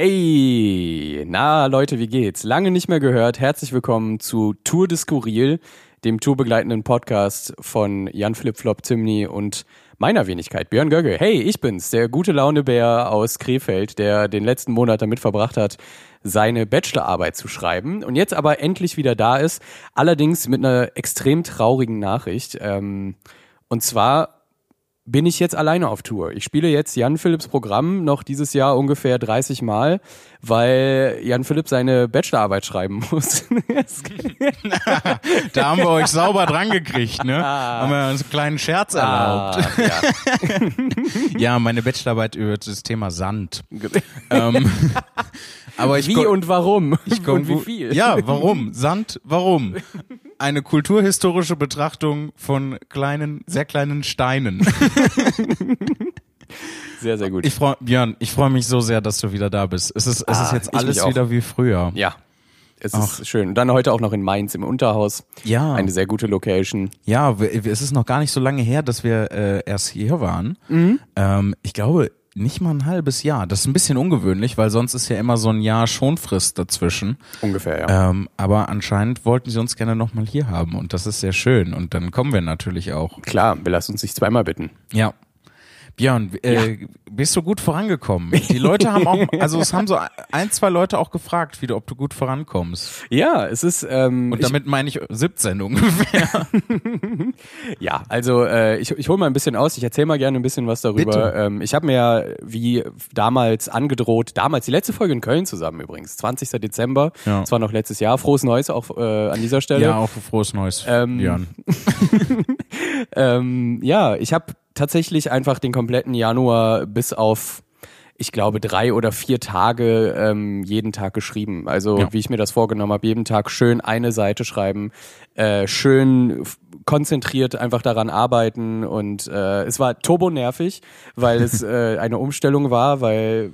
Hey, na Leute, wie geht's? Lange nicht mehr gehört. Herzlich willkommen zu Tour de Skurril, dem tourbegleitenden Podcast von Jan Flip Flop und meiner Wenigkeit, Björn Gögge. Hey, ich bin's, der gute Launebär aus Krefeld, der den letzten Monat damit verbracht hat, seine Bachelorarbeit zu schreiben und jetzt aber endlich wieder da ist. Allerdings mit einer extrem traurigen Nachricht. Ähm, und zwar bin ich jetzt alleine auf Tour. Ich spiele jetzt Jan Philipps Programm noch dieses Jahr ungefähr 30 Mal, weil Jan Philipp seine Bachelorarbeit schreiben muss. da haben wir euch sauber dran gekriegt, ne? Ah. Haben wir uns einen kleinen Scherz ah, erlaubt. Ja. ja. meine Bachelorarbeit über das Thema Sand. ähm, aber ich wie und warum? Ich und wie viel? Ja, warum? Sand, warum? Eine kulturhistorische Betrachtung von kleinen, sehr kleinen Steinen. Sehr, sehr gut. Ich freu, Björn, ich freue mich so sehr, dass du wieder da bist. Es ist, es ah, ist jetzt alles wieder wie früher. Ja. Es Ach. ist schön. Und dann heute auch noch in Mainz im Unterhaus. Ja. Eine sehr gute Location. Ja, es ist noch gar nicht so lange her, dass wir äh, erst hier waren. Mhm. Ähm, ich glaube, nicht mal ein halbes Jahr. Das ist ein bisschen ungewöhnlich, weil sonst ist ja immer so ein Jahr Schonfrist dazwischen. Ungefähr, ja. Ähm, aber anscheinend wollten sie uns gerne nochmal hier haben und das ist sehr schön. Und dann kommen wir natürlich auch. Klar, wir lassen uns nicht zweimal bitten. Ja. Björn, äh, ja. bist du gut vorangekommen? Die Leute haben auch, also es haben so ein, zwei Leute auch gefragt, wie du, ob du gut vorankommst. Ja, es ist. Ähm, Und damit ich, meine ich 17 ungefähr. ja, also äh, ich, ich hole mal ein bisschen aus. Ich erzähle mal gerne ein bisschen was darüber. Ähm, ich habe mir ja wie damals angedroht, damals die letzte Folge in Köln zusammen übrigens, 20. Dezember. Ja. Das war noch letztes Jahr. Frohes Neues auch äh, an dieser Stelle. Ja, auch frohes Neues, ähm, Björn. ähm, ja, ich habe tatsächlich einfach den kompletten Januar bis auf ich glaube, drei oder vier Tage ähm, jeden Tag geschrieben. Also ja. wie ich mir das vorgenommen habe, jeden Tag schön eine Seite schreiben, äh, schön konzentriert einfach daran arbeiten und äh, es war turbo nervig, weil es äh, eine Umstellung war, weil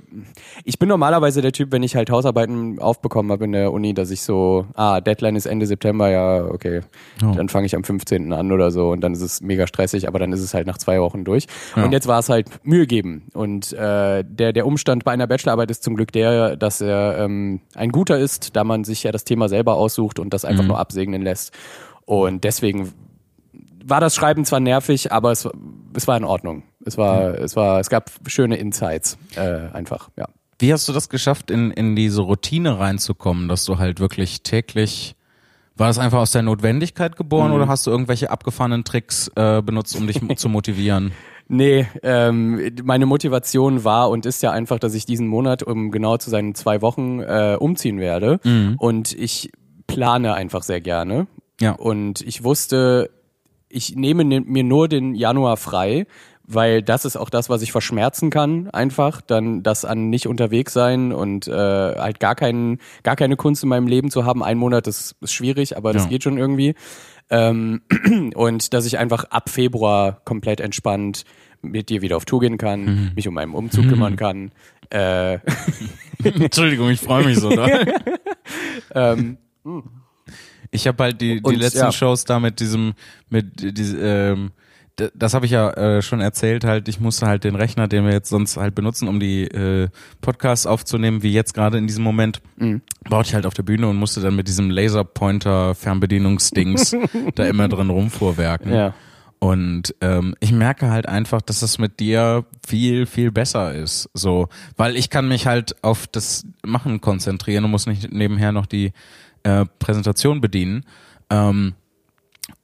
ich bin normalerweise der Typ, wenn ich halt Hausarbeiten aufbekommen habe in der Uni, dass ich so, ah, Deadline ist Ende September, ja, okay, oh. dann fange ich am 15. an oder so und dann ist es mega stressig, aber dann ist es halt nach zwei Wochen durch. Ja. Und jetzt war es halt Mühe geben und äh, der, der Umstand bei einer Bachelorarbeit ist zum Glück der, dass er ähm, ein guter ist, da man sich ja das Thema selber aussucht und das einfach mhm. nur absegnen lässt. Und deswegen war das Schreiben zwar nervig, aber es, es war in Ordnung. Es war, mhm. es war, es gab schöne Insights, äh, einfach, ja. Wie hast du das geschafft, in, in diese Routine reinzukommen, dass du halt wirklich täglich war das einfach aus der Notwendigkeit geboren mhm. oder hast du irgendwelche abgefahrenen Tricks äh, benutzt, um dich zu motivieren? Nee, ähm, meine Motivation war und ist ja einfach, dass ich diesen Monat, um genau zu seinen zwei Wochen, äh, umziehen werde. Mhm. Und ich plane einfach sehr gerne. Ja. Und ich wusste, ich nehme mir nur den Januar frei, weil das ist auch das, was ich verschmerzen kann, einfach dann das an nicht unterwegs sein und äh, halt gar keinen, gar keine Kunst in meinem Leben zu haben. Ein Monat ist, ist schwierig, aber das ja. geht schon irgendwie. Ähm, und dass ich einfach ab Februar komplett entspannt mit dir wieder auf Tour gehen kann, mhm. mich um meinen Umzug mhm. kümmern kann. Äh Entschuldigung, ich freue mich so. ähm, hm. Ich habe halt die, die und, letzten ja. Shows da mit diesem, mit diesem, ähm, das habe ich ja äh, schon erzählt, halt, ich musste halt den Rechner, den wir jetzt sonst halt benutzen, um die äh, Podcasts aufzunehmen, wie jetzt gerade in diesem Moment, mhm. baute ich halt auf der Bühne und musste dann mit diesem Laserpointer Fernbedienungsdings da immer drin rumfuhrwerken. Ja. Und ähm, ich merke halt einfach, dass das mit dir viel, viel besser ist. So, weil ich kann mich halt auf das Machen konzentrieren und muss nicht nebenher noch die äh, Präsentation bedienen. Ähm,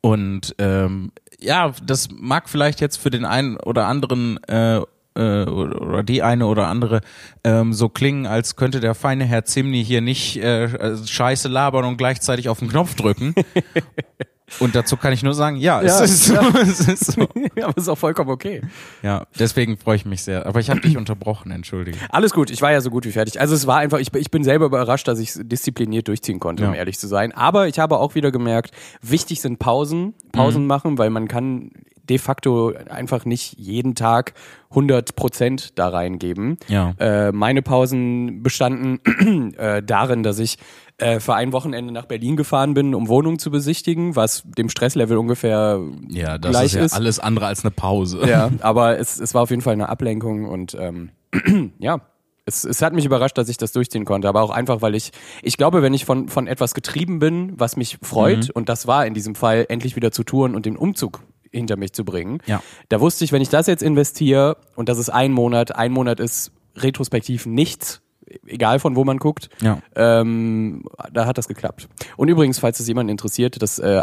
und ähm, ja, das mag vielleicht jetzt für den einen oder anderen äh, äh, oder die eine oder andere ähm, so klingen, als könnte der feine Herr Zimni hier nicht äh, Scheiße labern und gleichzeitig auf den Knopf drücken. Und dazu kann ich nur sagen, ja, ja es, ist so, ja. es ist so. Ja, aber es ist auch vollkommen okay. Ja, deswegen freue ich mich sehr. Aber ich habe dich unterbrochen, entschuldige. Alles gut, ich war ja so gut wie fertig. Also es war einfach, ich, ich bin selber überrascht, dass ich diszipliniert durchziehen konnte, ja. um ehrlich zu sein. Aber ich habe auch wieder gemerkt, wichtig sind Pausen, Pausen mhm. machen, weil man kann de facto einfach nicht jeden Tag 100 Prozent da reingeben. Ja. Äh, meine Pausen bestanden äh, darin, dass ich äh, für ein Wochenende nach Berlin gefahren bin, um Wohnungen zu besichtigen, was dem Stresslevel ungefähr ja, das gleich ist. Ja alles andere als eine Pause. Ja, aber es, es war auf jeden Fall eine Ablenkung und ähm, ja, Es, es hat mich überrascht, dass ich das durchziehen konnte, aber auch einfach, weil ich, ich glaube, wenn ich von, von etwas getrieben bin, was mich freut, mhm. und das war in diesem Fall, endlich wieder zu touren und den Umzug hinter mich zu bringen. Ja. Da wusste ich, wenn ich das jetzt investiere und das ist ein Monat, ein Monat ist retrospektiv nichts, egal von wo man guckt, ja. ähm, da hat das geklappt. Und übrigens, falls es jemanden interessiert, das äh,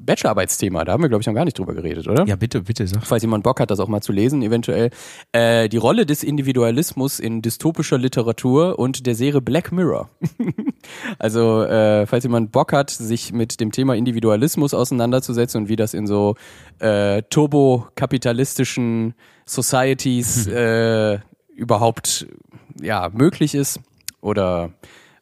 Bachelorarbeitsthema, da haben wir, glaube ich, noch gar nicht drüber geredet, oder? Ja, bitte, bitte. Sag. Falls jemand Bock hat, das auch mal zu lesen, eventuell. Äh, die Rolle des Individualismus in dystopischer Literatur und der Serie Black Mirror. also, äh, falls jemand Bock hat, sich mit dem Thema Individualismus auseinanderzusetzen und wie das in so äh, turbokapitalistischen Societies äh, überhaupt ja, möglich ist oder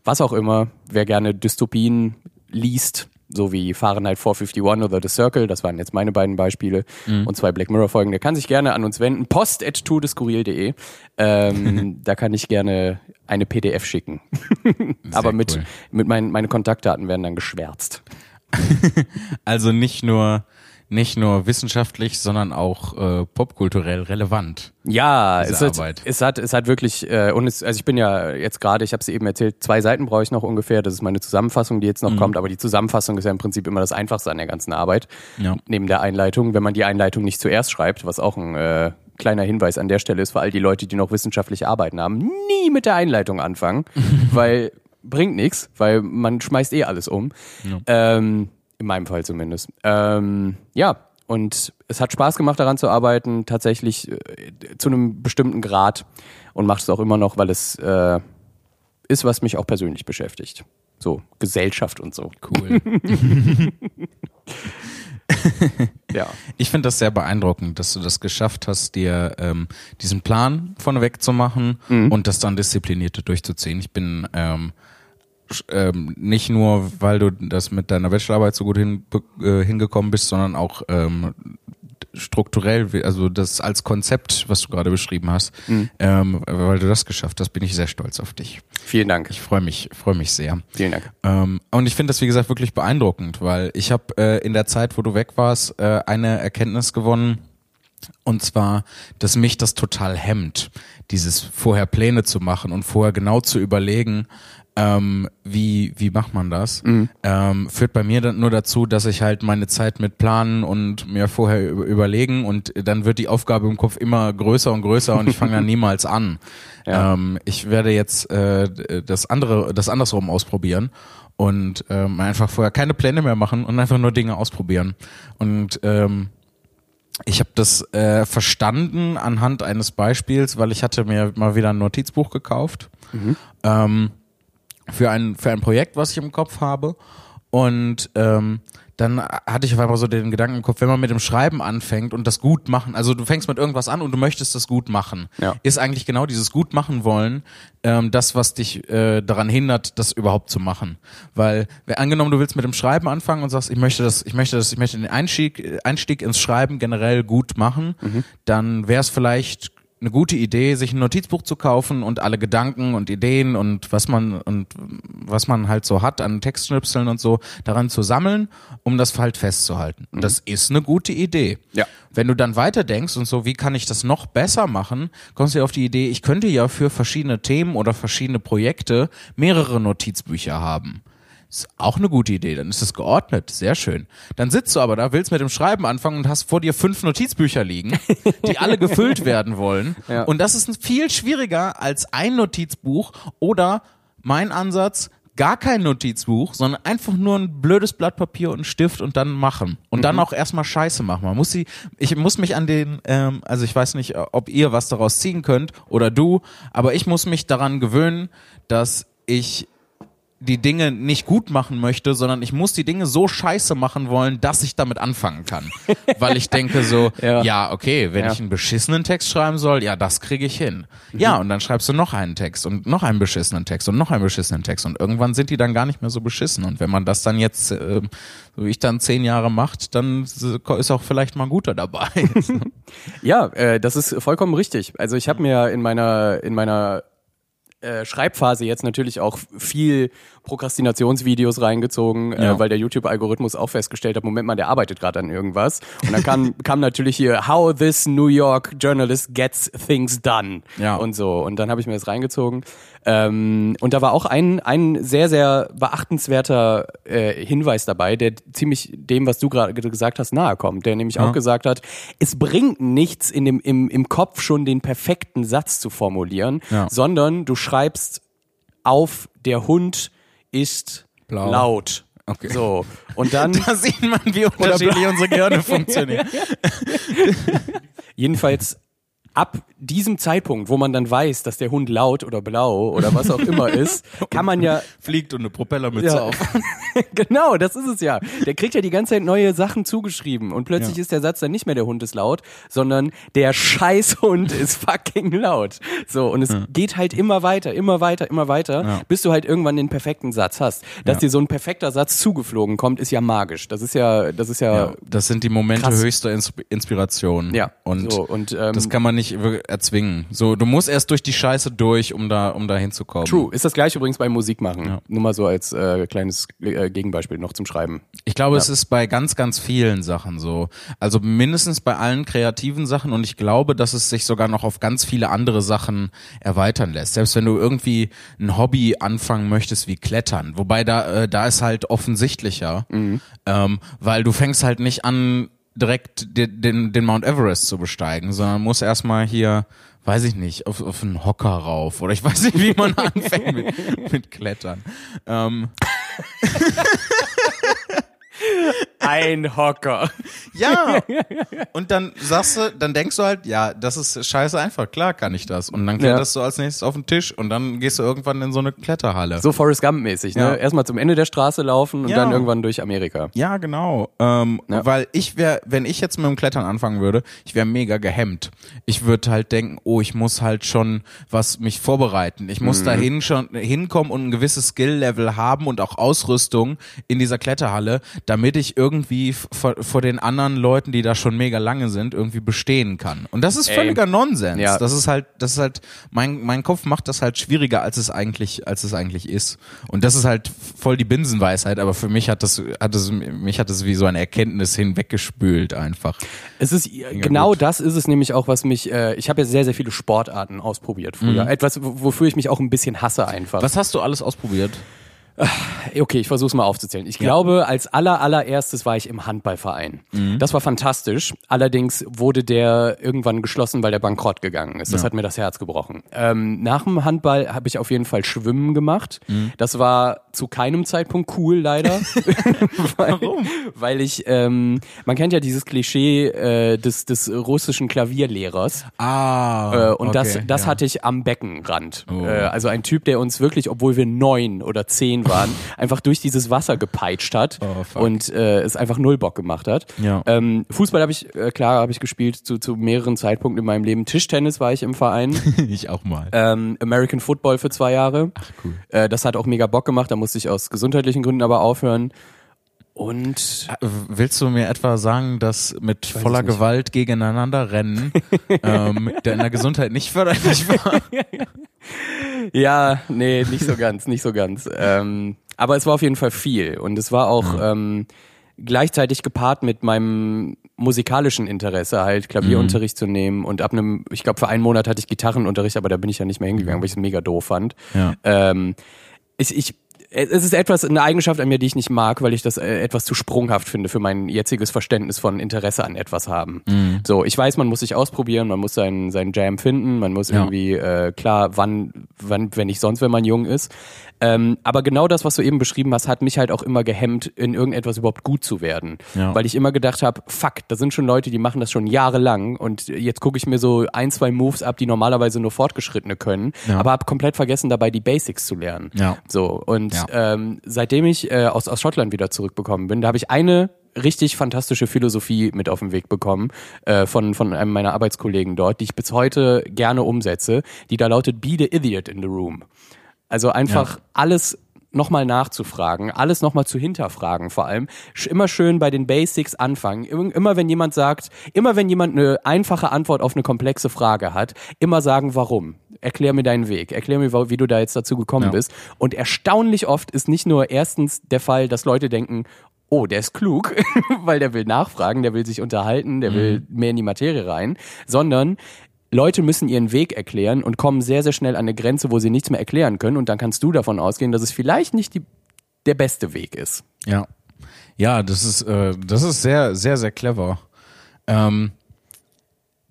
was auch immer. Wer gerne Dystopien liest, so wie Fahrenheit 451 oder The Circle, das waren jetzt meine beiden Beispiele mhm. und zwei Black Mirror Folgen, der kann sich gerne an uns wenden. Post at tourdeskurril.de. Ähm, da kann ich gerne eine PDF schicken. Aber mit, cool. mit meinen meine Kontaktdaten werden dann geschwärzt. also nicht nur nicht nur wissenschaftlich, sondern auch äh, popkulturell relevant. Ja, es hat, es hat, es hat wirklich, äh, und es, also ich bin ja jetzt gerade, ich habe es eben erzählt, zwei Seiten brauche ich noch ungefähr. Das ist meine Zusammenfassung, die jetzt noch mhm. kommt. Aber die Zusammenfassung ist ja im Prinzip immer das Einfachste an der ganzen Arbeit. Ja. Neben der Einleitung, wenn man die Einleitung nicht zuerst schreibt, was auch ein äh, kleiner Hinweis an der Stelle ist für all die Leute, die noch wissenschaftliche Arbeiten haben, nie mit der Einleitung anfangen, weil bringt nichts, weil man schmeißt eh alles um. Ja. Ähm, in meinem Fall zumindest. Ähm, ja, und es hat Spaß gemacht, daran zu arbeiten, tatsächlich äh, zu einem bestimmten Grad und macht es auch immer noch, weil es äh, ist, was mich auch persönlich beschäftigt. So, Gesellschaft und so. Cool. ja. Ich finde das sehr beeindruckend, dass du das geschafft hast, dir ähm, diesen Plan vorneweg zu machen mhm. und das dann disziplinierte durchzuziehen. Ich bin ähm, ähm, nicht nur, weil du das mit deiner Bachelorarbeit so gut hin, äh, hingekommen bist, sondern auch ähm, strukturell, also das als Konzept, was du gerade beschrieben hast, mhm. ähm, weil du das geschafft hast, bin ich sehr stolz auf dich. Vielen Dank. Ich freue mich, freue mich sehr. Vielen Dank. Ähm, und ich finde das, wie gesagt, wirklich beeindruckend, weil ich habe äh, in der Zeit, wo du weg warst, äh, eine Erkenntnis gewonnen, und zwar, dass mich das total hemmt, dieses vorher Pläne zu machen und vorher genau zu überlegen, ähm, wie, wie macht man das? Mhm. Ähm, führt bei mir dann nur dazu, dass ich halt meine Zeit mit planen und mir vorher überlegen und dann wird die Aufgabe im Kopf immer größer und größer und ich fange dann niemals an. Ja. Ähm, ich werde jetzt äh, das andere, das andersrum ausprobieren und ähm, einfach vorher keine Pläne mehr machen und einfach nur Dinge ausprobieren. Und ähm, ich habe das äh, verstanden anhand eines Beispiels, weil ich hatte mir mal wieder ein Notizbuch gekauft. Mhm. Ähm, für ein, für ein Projekt, was ich im Kopf habe. Und ähm, dann hatte ich auf einmal so den Gedanken im Kopf, wenn man mit dem Schreiben anfängt und das gut machen, also du fängst mit irgendwas an und du möchtest das gut machen, ja. ist eigentlich genau dieses gut machen wollen ähm, das, was dich äh, daran hindert, das überhaupt zu machen. Weil, angenommen, du willst mit dem Schreiben anfangen und sagst, ich möchte das, ich möchte das, ich möchte den Einstieg, Einstieg ins Schreiben generell gut machen, mhm. dann wäre es vielleicht eine gute Idee, sich ein Notizbuch zu kaufen und alle Gedanken und Ideen und was man und was man halt so hat an Textschnipseln und so daran zu sammeln, um das halt festzuhalten. Und das mhm. ist eine gute Idee. Ja. Wenn du dann weiter denkst und so, wie kann ich das noch besser machen, kommst du auf die Idee, ich könnte ja für verschiedene Themen oder verschiedene Projekte mehrere Notizbücher haben. Ist auch eine gute Idee, dann ist es geordnet, sehr schön. Dann sitzt du aber da, willst mit dem Schreiben anfangen und hast vor dir fünf Notizbücher liegen, die alle gefüllt werden wollen. Ja. Und das ist viel schwieriger als ein Notizbuch oder mein Ansatz, gar kein Notizbuch, sondern einfach nur ein blödes Blatt Papier und einen Stift und dann machen. Und mhm. dann auch erstmal Scheiße machen. Man muss sie, ich muss mich an den, ähm, also ich weiß nicht, ob ihr was daraus ziehen könnt oder du, aber ich muss mich daran gewöhnen, dass ich die Dinge nicht gut machen möchte, sondern ich muss die Dinge so scheiße machen wollen, dass ich damit anfangen kann. Weil ich denke so, ja, ja okay, wenn ja. ich einen beschissenen Text schreiben soll, ja, das kriege ich hin. Mhm. Ja, und dann schreibst du noch einen Text und noch einen beschissenen Text und noch einen beschissenen Text und irgendwann sind die dann gar nicht mehr so beschissen. Und wenn man das dann jetzt, äh, so wie ich dann zehn Jahre macht, dann ist auch vielleicht mal ein guter dabei. ja, äh, das ist vollkommen richtig. Also ich habe mir in meiner in meiner äh, Schreibphase jetzt natürlich auch viel Prokrastinationsvideos reingezogen, äh, ja. äh, weil der YouTube-Algorithmus auch festgestellt hat, Moment mal, der arbeitet gerade an irgendwas. Und dann kam, kam natürlich hier, how this New York journalist gets things done ja. und so. Und dann habe ich mir das reingezogen. Ähm, und da war auch ein, ein sehr, sehr beachtenswerter äh, Hinweis dabei, der ziemlich dem, was du gerade gesagt hast, nahe kommt. Der nämlich ja. auch gesagt hat, es bringt nichts, in dem, im, im Kopf schon den perfekten Satz zu formulieren, ja. sondern du schreibst auf, der Hund ist Blau. laut. Okay. So. Und dann. Da sieht man, wie unterschiedlich unsere Gehirne funktionieren. Jedenfalls ab diesem Zeitpunkt, wo man dann weiß, dass der Hund laut oder blau oder was auch immer ist, kann man ja fliegt und eine Propellermütze ja. auf. genau, das ist es ja. Der kriegt ja die ganze Zeit neue Sachen zugeschrieben und plötzlich ja. ist der Satz dann nicht mehr der Hund ist laut, sondern der Scheißhund ist fucking laut. So und es ja. geht halt immer weiter, immer weiter, immer weiter, bis du halt irgendwann den perfekten Satz hast. Dass dir so ein perfekter Satz zugeflogen kommt, ist ja magisch. Das ist ja, das ist ja. das sind die Momente krass. höchster Inspiration. Ja. Und, so, und ähm, das kann man nicht erzwingen. So, du musst erst durch die Scheiße durch, um da, um da hinzukommen. True. Ist das gleiche übrigens beim Musikmachen. Ja. Nur mal so als äh, kleines äh, Gegenbeispiel noch zum Schreiben. Ich glaube, ja. es ist bei ganz, ganz vielen Sachen so. Also mindestens bei allen kreativen Sachen und ich glaube, dass es sich sogar noch auf ganz viele andere Sachen erweitern lässt. Selbst wenn du irgendwie ein Hobby anfangen möchtest wie Klettern, wobei da, äh, da ist halt offensichtlicher, mhm. ähm, weil du fängst halt nicht an, direkt den, den, den Mount Everest zu besteigen, sondern muss erstmal hier, weiß ich nicht, auf, auf einen Hocker rauf oder ich weiß nicht, wie man anfängt mit, mit Klettern. Ähm. Ein Hocker. Ja. Und dann sagst du, dann denkst du halt, ja, das ist scheiße einfach. Klar kann ich das. Und dann kletterst ja. du als nächstes auf den Tisch und dann gehst du irgendwann in so eine Kletterhalle. So Forrest Gump-mäßig, ne? Ja. Erstmal zum Ende der Straße laufen und ja. dann irgendwann durch Amerika. Ja, genau. Ähm, ja. Weil ich wäre, wenn ich jetzt mit dem Klettern anfangen würde, ich wäre mega gehemmt. Ich würde halt denken, oh, ich muss halt schon was mich vorbereiten. Ich muss mhm. dahin schon hinkommen und ein gewisses Skill-Level haben und auch Ausrüstung in dieser Kletterhalle, damit ich irgendwie vor, vor den anderen Leuten, die da schon mega lange sind, irgendwie bestehen kann. Und das ist völliger Ey. Nonsens. Ja. Das ist halt, das ist halt, mein, mein Kopf macht das halt schwieriger, als es eigentlich, als es eigentlich ist. Und das ist halt voll die Binsenweisheit, aber für mich hat das, hat es, mich hat es wie so eine Erkenntnis hinweggespült einfach. Es ist, Mega genau gut. das ist es nämlich auch, was mich, äh, ich habe ja sehr, sehr viele Sportarten ausprobiert früher. Mhm. Etwas, wofür ich mich auch ein bisschen hasse einfach. Was hast du alles ausprobiert? Okay, ich versuche es mal aufzuzählen. Ich ja. glaube, als aller allererstes war ich im Handballverein. Mhm. Das war fantastisch. Allerdings wurde der irgendwann geschlossen, weil der bankrott gegangen ist. Das ja. hat mir das Herz gebrochen. Ähm, nach dem Handball habe ich auf jeden Fall Schwimmen gemacht. Mhm. Das war zu keinem Zeitpunkt cool, leider. weil, Warum? Weil ich, ähm, man kennt ja dieses Klischee äh, des, des russischen Klavierlehrers. Ah. Äh, und okay, das, das ja. hatte ich am Beckenrand. Oh. Äh, also ein Typ, der uns wirklich, obwohl wir neun oder zehn waren, einfach durch dieses Wasser gepeitscht hat oh, und äh, es einfach null Bock gemacht hat. Ja. Ähm, Fußball habe ich, äh, klar, habe ich gespielt zu, zu mehreren Zeitpunkten in meinem Leben. Tischtennis war ich im Verein. ich auch mal. Ähm, American Football für zwei Jahre. Ach cool. Äh, das hat auch mega Bock gemacht, da musste ich aus gesundheitlichen Gründen aber aufhören. Und willst du mir etwa sagen, dass mit voller Gewalt gegeneinander rennen ähm, deiner Gesundheit nicht förderlich war? ja, nee, nicht so ganz, nicht so ganz. Ähm, aber es war auf jeden Fall viel und es war auch ähm, gleichzeitig gepaart mit meinem musikalischen Interesse, halt Klavierunterricht mhm. zu nehmen und ab einem, ich glaube für einen Monat hatte ich Gitarrenunterricht, aber da bin ich ja nicht mehr hingegangen, weil ich es mega doof fand. Ja. Ähm, ich, ich es ist etwas, eine Eigenschaft an mir, die ich nicht mag, weil ich das äh, etwas zu sprunghaft finde für mein jetziges Verständnis von Interesse an etwas haben. Mhm. So, ich weiß, man muss sich ausprobieren, man muss seinen, seinen Jam finden, man muss ja. irgendwie, äh, klar, wann, wann, wenn nicht sonst, wenn man jung ist. Ähm, aber genau das, was du eben beschrieben hast, hat mich halt auch immer gehemmt, in irgendetwas überhaupt gut zu werden. Ja. Weil ich immer gedacht habe, fuck, da sind schon Leute, die machen das schon jahrelang und jetzt gucke ich mir so ein, zwei Moves ab, die normalerweise nur Fortgeschrittene können, ja. aber habe komplett vergessen, dabei die Basics zu lernen. Ja. So, und ähm, seitdem ich äh, aus, aus Schottland wieder zurückbekommen bin, da habe ich eine richtig fantastische Philosophie mit auf den Weg bekommen äh, von, von einem meiner Arbeitskollegen dort, die ich bis heute gerne umsetze, die da lautet Be the Idiot in the Room. Also einfach ja. alles nochmal nachzufragen, alles nochmal zu hinterfragen vor allem. Immer schön bei den Basics anfangen. Immer wenn jemand sagt, immer wenn jemand eine einfache Antwort auf eine komplexe Frage hat, immer sagen, warum. Erklär mir deinen Weg, erklär mir, wie du da jetzt dazu gekommen ja. bist. Und erstaunlich oft ist nicht nur erstens der Fall, dass Leute denken, oh, der ist klug, weil der will nachfragen, der will sich unterhalten, der mhm. will mehr in die Materie rein, sondern Leute müssen ihren Weg erklären und kommen sehr, sehr schnell an eine Grenze, wo sie nichts mehr erklären können. Und dann kannst du davon ausgehen, dass es vielleicht nicht die, der beste Weg ist. Ja. Ja, das ist, äh, das ist sehr, sehr, sehr clever. Ähm,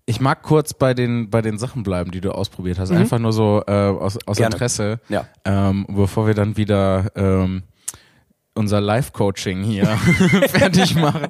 ich mag kurz bei den, bei den Sachen bleiben, die du ausprobiert hast. Mhm. Einfach nur so äh, aus, aus Interesse. Ja. Ähm, bevor wir dann wieder ähm, unser Live-Coaching hier fertig machen.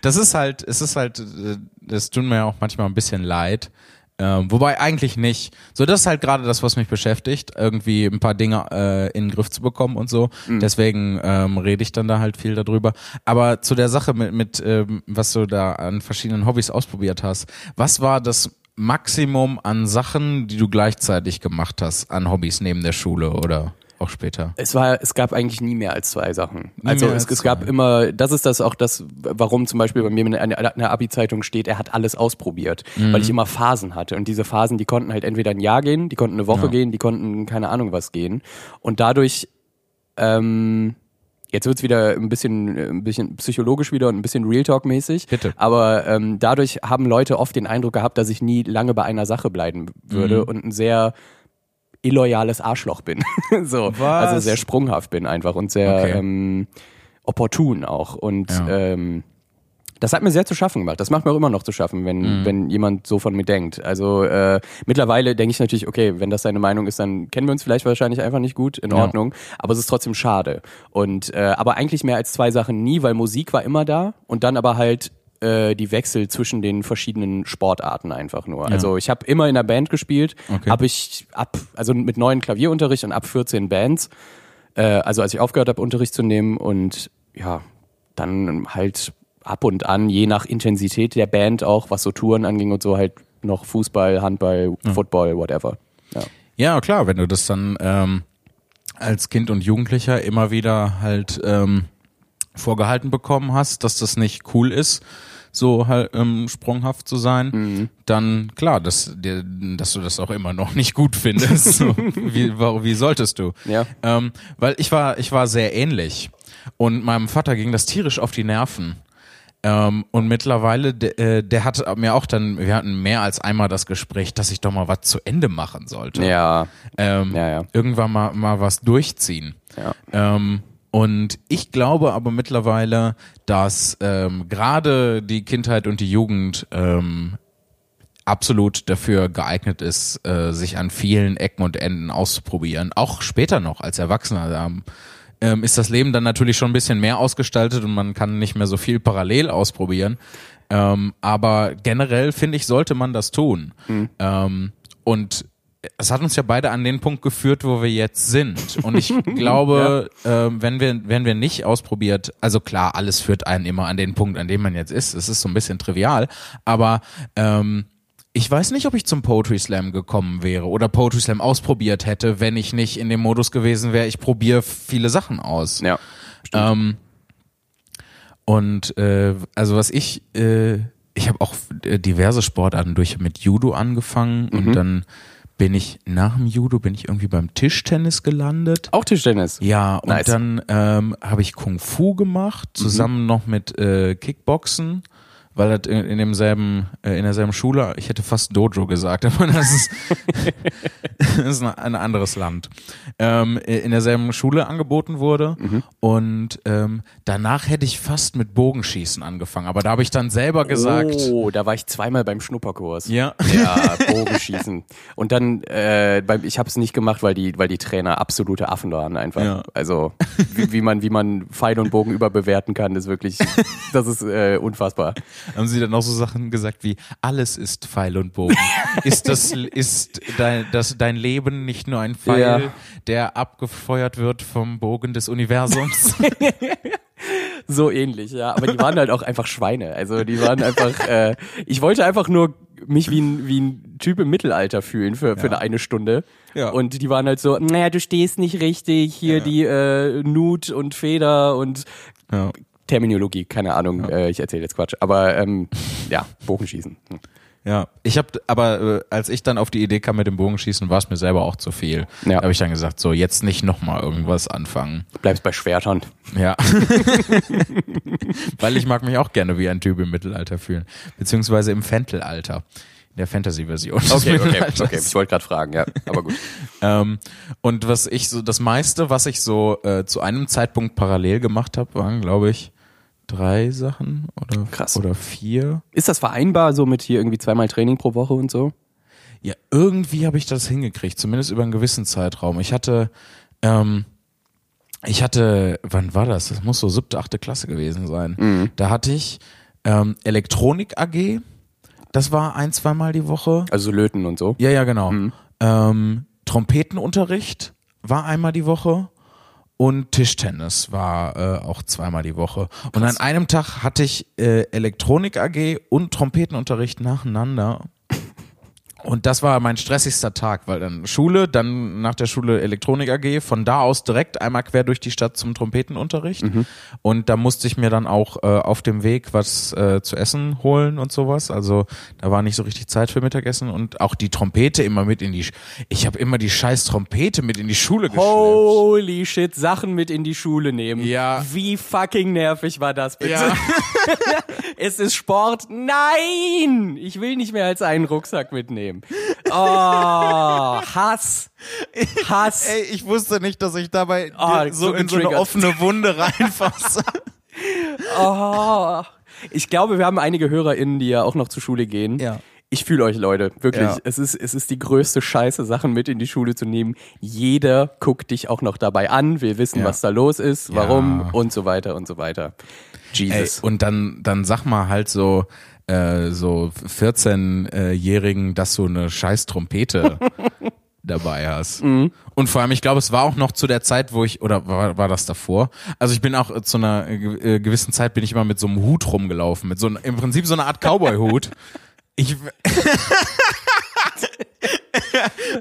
Das ist halt, es ist halt, äh, das tut mir ja auch manchmal ein bisschen leid. Ähm, wobei eigentlich nicht. So, das ist halt gerade das, was mich beschäftigt, irgendwie ein paar Dinge äh, in den Griff zu bekommen und so. Mhm. Deswegen ähm, rede ich dann da halt viel darüber. Aber zu der Sache mit, mit ähm, was du da an verschiedenen Hobbys ausprobiert hast, was war das Maximum an Sachen, die du gleichzeitig gemacht hast, an Hobbys neben der Schule oder? Auch später. Es war, es gab eigentlich nie mehr als zwei Sachen. Nie also es, es gab immer, das ist das auch das, warum zum Beispiel bei mir in einer Abi-Zeitung steht, er hat alles ausprobiert, mhm. weil ich immer Phasen hatte und diese Phasen, die konnten halt entweder ein Jahr gehen, die konnten eine Woche ja. gehen, die konnten keine Ahnung was gehen und dadurch ähm, Jetzt wird's wieder ein bisschen, ein bisschen psychologisch wieder und ein bisschen Real Talk mäßig. Bitte. Aber ähm, dadurch haben Leute oft den Eindruck gehabt, dass ich nie lange bei einer Sache bleiben würde mhm. und ein sehr illoyales Arschloch bin. so, Was? also sehr sprunghaft bin einfach und sehr okay. ähm, opportun auch. Und ja. ähm, das hat mir sehr zu schaffen gemacht. Das macht mir auch immer noch zu schaffen, wenn, mhm. wenn jemand so von mir denkt. Also äh, mittlerweile denke ich natürlich, okay, wenn das deine Meinung ist, dann kennen wir uns vielleicht wahrscheinlich einfach nicht gut, in Ordnung. Ja. Aber es ist trotzdem schade. Und äh, aber eigentlich mehr als zwei Sachen nie, weil Musik war immer da und dann aber halt äh, die Wechsel zwischen den verschiedenen Sportarten einfach nur. Ja. Also ich habe immer in der Band gespielt, okay. habe ich ab, also mit neuen Klavierunterricht und ab 14 Bands, äh, also als ich aufgehört habe, Unterricht zu nehmen und ja, dann halt ab und an, je nach Intensität der Band auch, was so Touren anging und so, halt noch Fußball, Handball, ja. Football, whatever. Ja. ja, klar, wenn du das dann ähm, als Kind und Jugendlicher immer wieder halt ähm, vorgehalten bekommen hast, dass das nicht cool ist, so halt ähm, sprunghaft zu sein, mhm. dann klar, dass, dir, dass du das auch immer noch nicht gut findest. so, wie, wie solltest du? Ja. Ähm, weil ich war, ich war sehr ähnlich. Und meinem Vater ging das tierisch auf die Nerven. Ähm, und mittlerweile, der, äh, der hat mir auch dann, wir hatten mehr als einmal das Gespräch, dass ich doch mal was zu Ende machen sollte. Ja. Ähm, ja, ja. Irgendwann mal, mal was durchziehen. Ja. Ähm, und ich glaube aber mittlerweile, dass ähm, gerade die Kindheit und die Jugend ähm, absolut dafür geeignet ist, äh, sich an vielen Ecken und Enden auszuprobieren. Auch später noch als Erwachsener. Ähm, ist das Leben dann natürlich schon ein bisschen mehr ausgestaltet und man kann nicht mehr so viel parallel ausprobieren. Ähm, aber generell finde ich, sollte man das tun. Mhm. Ähm, und es hat uns ja beide an den Punkt geführt, wo wir jetzt sind. Und ich glaube, ja. äh, wenn wir, wenn wir nicht ausprobiert, also klar, alles führt einen immer an den Punkt, an dem man jetzt ist. Es ist so ein bisschen trivial, aber ähm, ich weiß nicht, ob ich zum Poetry Slam gekommen wäre oder Poetry Slam ausprobiert hätte, wenn ich nicht in dem Modus gewesen wäre, ich probiere viele Sachen aus. Ja. Ähm, und äh, also was ich, äh, ich habe auch äh, diverse Sportarten durch mit Judo angefangen mhm. und dann bin ich nach dem Judo bin ich irgendwie beim Tischtennis gelandet. Auch Tischtennis? Ja, und nice. dann ähm, habe ich Kung Fu gemacht, zusammen mhm. noch mit äh, Kickboxen weil das in, in demselben, äh, in derselben Schule, ich hätte fast Dojo gesagt, aber das ist, das ist ein anderes Land, ähm, in derselben Schule angeboten wurde. Mhm. Und ähm, danach hätte ich fast mit Bogenschießen angefangen, aber da habe ich dann selber gesagt. Oh, da war ich zweimal beim Schnupperkurs. Ja. Ja, Bogenschießen. Und dann, äh, ich habe es nicht gemacht, weil die, weil die Trainer absolute Affen waren einfach. Ja. Also wie, wie man, wie man Pfeil und Bogen überbewerten kann, ist wirklich, das ist äh, unfassbar haben sie dann auch so Sachen gesagt wie, alles ist Pfeil und Bogen. ist das, ist dein, das, dein Leben nicht nur ein Pfeil, ja. der abgefeuert wird vom Bogen des Universums? so ähnlich, ja. Aber die waren halt auch einfach Schweine. Also die waren einfach, äh, ich wollte einfach nur mich wie ein, wie ein Typ im Mittelalter fühlen für, für ja. eine, eine Stunde. Ja. Und die waren halt so, naja, du stehst nicht richtig, hier ja. die äh, Nut und Feder und ja. Terminologie, keine Ahnung, ja. äh, ich erzähle jetzt Quatsch. Aber ähm, ja, Bogenschießen. Hm. Ja, ich habe, aber äh, als ich dann auf die Idee kam mit dem Bogenschießen, war es mir selber auch zu viel. Ja. Da habe ich dann gesagt, so jetzt nicht nochmal irgendwas anfangen. Bleibst bei Schwertern. Ja. Weil ich mag mich auch gerne wie ein Typ im Mittelalter fühlen. Beziehungsweise im Fentelalter. In der Fantasy-Version. Okay, okay, okay. Ich wollte gerade fragen, ja. Aber gut. ähm, und was ich so, das meiste, was ich so äh, zu einem Zeitpunkt parallel gemacht habe, waren, glaube ich, drei Sachen oder, Krass. oder vier. Ist das vereinbar so mit hier irgendwie zweimal Training pro Woche und so? Ja, irgendwie habe ich das hingekriegt, zumindest über einen gewissen Zeitraum. Ich hatte, ähm, ich hatte, wann war das? Das muss so siebte, achte Klasse gewesen sein. Mhm. Da hatte ich ähm, Elektronik AG. Das war ein, zweimal die Woche. Also Löten und so. Ja, ja, genau. Mhm. Ähm, Trompetenunterricht war einmal die Woche und Tischtennis war äh, auch zweimal die Woche. Krass. Und an einem Tag hatte ich äh, Elektronik AG und Trompetenunterricht nacheinander. Und das war mein stressigster Tag, weil dann Schule, dann nach der Schule Elektronik AG, von da aus direkt einmal quer durch die Stadt zum Trompetenunterricht. Mhm. Und da musste ich mir dann auch äh, auf dem Weg was äh, zu essen holen und sowas. Also da war nicht so richtig Zeit für Mittagessen und auch die Trompete immer mit in die. Sch ich habe immer die scheiß Trompete mit in die Schule geschleppt. Holy shit, Sachen mit in die Schule nehmen. Ja. Wie fucking nervig war das bitte? Ja. es ist Sport. Nein, ich will nicht mehr als einen Rucksack mitnehmen. Film. Oh, Hass. Hass. Ey, ich wusste nicht, dass ich dabei oh, so, so in so eine offene Wunde reinfasse. oh. Ich glaube, wir haben einige HörerInnen, die ja auch noch zur Schule gehen. Ja. Ich fühle euch, Leute. Wirklich. Ja. Es, ist, es ist die größte Scheiße, Sachen mit in die Schule zu nehmen. Jeder guckt dich auch noch dabei an, will wissen, ja. was da los ist, warum ja. und so weiter und so weiter. Jesus. Ey, und dann, dann sag mal halt so, äh, so 14-Jährigen, dass du eine scheiß Trompete dabei hast. Mhm. Und vor allem, ich glaube, es war auch noch zu der Zeit, wo ich, oder war, war das davor? Also ich bin auch zu einer äh, gewissen Zeit bin ich immer mit so einem Hut rumgelaufen, mit so einem, im Prinzip so einer Art Cowboy-Hut. Ich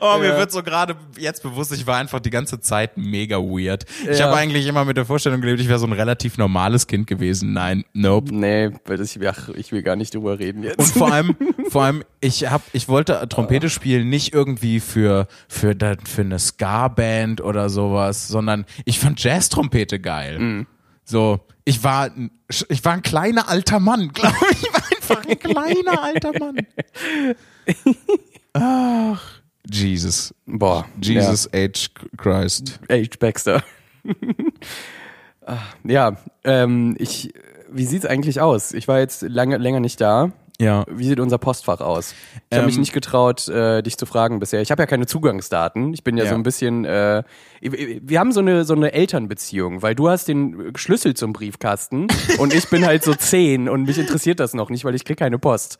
oh, mir ja. wird so gerade jetzt bewusst, ich war einfach die ganze Zeit mega weird. Ja. Ich habe eigentlich immer mit der Vorstellung gelebt, ich wäre so ein relativ normales Kind gewesen. Nein, nope. Nee, ich, ach, ich will gar nicht drüber reden jetzt. Und vor allem, vor allem, ich hab, ich wollte Trompete spielen, nicht irgendwie für, für, für eine Ska-Band oder sowas, sondern ich fand Jazz-Trompete geil. Mhm. So, ich war, ich war ein kleiner alter Mann, glaube ich. Ich war einfach ein kleiner alter Mann. Ach, Jesus. Boah. Jesus ja. H. Christ. H. Baxter. ja, ähm, ich, wie sieht's eigentlich aus? Ich war jetzt lange, länger nicht da. Ja. Wie sieht unser Postfach aus? Ich ähm, habe mich nicht getraut, äh, dich zu fragen bisher. Ich habe ja keine Zugangsdaten. Ich bin ja, ja. so ein bisschen. Äh, wir haben so eine so eine Elternbeziehung, weil du hast den Schlüssel zum Briefkasten und ich bin halt so zehn und mich interessiert das noch nicht, weil ich krieg keine Post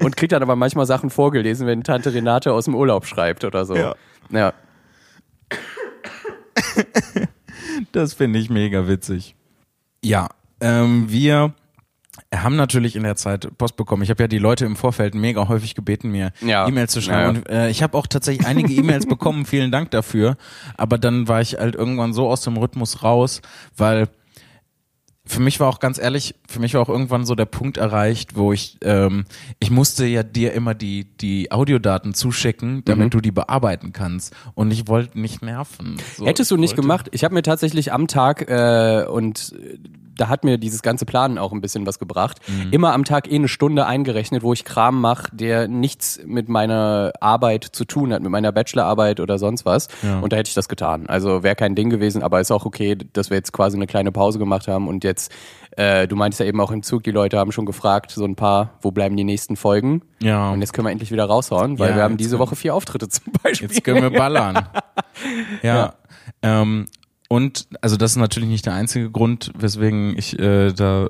und krieg dann aber manchmal Sachen vorgelesen, wenn Tante Renate aus dem Urlaub schreibt oder so. Ja. ja. Das finde ich mega witzig. Ja, ähm, wir haben natürlich in der Zeit Post bekommen. Ich habe ja die Leute im Vorfeld mega häufig gebeten, mir ja. E-Mails zu schreiben. Ja, Und äh, ich habe auch tatsächlich einige E-Mails bekommen. Vielen Dank dafür. Aber dann war ich halt irgendwann so aus dem Rhythmus raus, weil für mich war auch ganz ehrlich, für mich war auch irgendwann so der Punkt erreicht, wo ich, ähm, ich musste ja dir immer die, die Audiodaten zuschicken, damit mhm. du die bearbeiten kannst. Und ich wollte nicht nerven. So, Hättest du nicht gemacht. Ich habe mir tatsächlich am Tag äh, und da hat mir dieses ganze Planen auch ein bisschen was gebracht. Mhm. Immer am Tag eh eine Stunde eingerechnet, wo ich Kram mache, der nichts mit meiner Arbeit zu tun hat, mit meiner Bachelorarbeit oder sonst was. Ja. Und da hätte ich das getan. Also wäre kein Ding gewesen, aber ist auch okay, dass wir jetzt quasi eine kleine Pause gemacht haben und jetzt, äh, du meintest ja eben auch im Zug, die Leute haben schon gefragt, so ein paar, wo bleiben die nächsten Folgen? Ja. Und jetzt können wir endlich wieder raushauen, weil ja, wir haben diese Woche vier Auftritte zum Beispiel. Jetzt können wir ballern. ja. ja. Ähm, und also das ist natürlich nicht der einzige Grund, weswegen ich äh, da,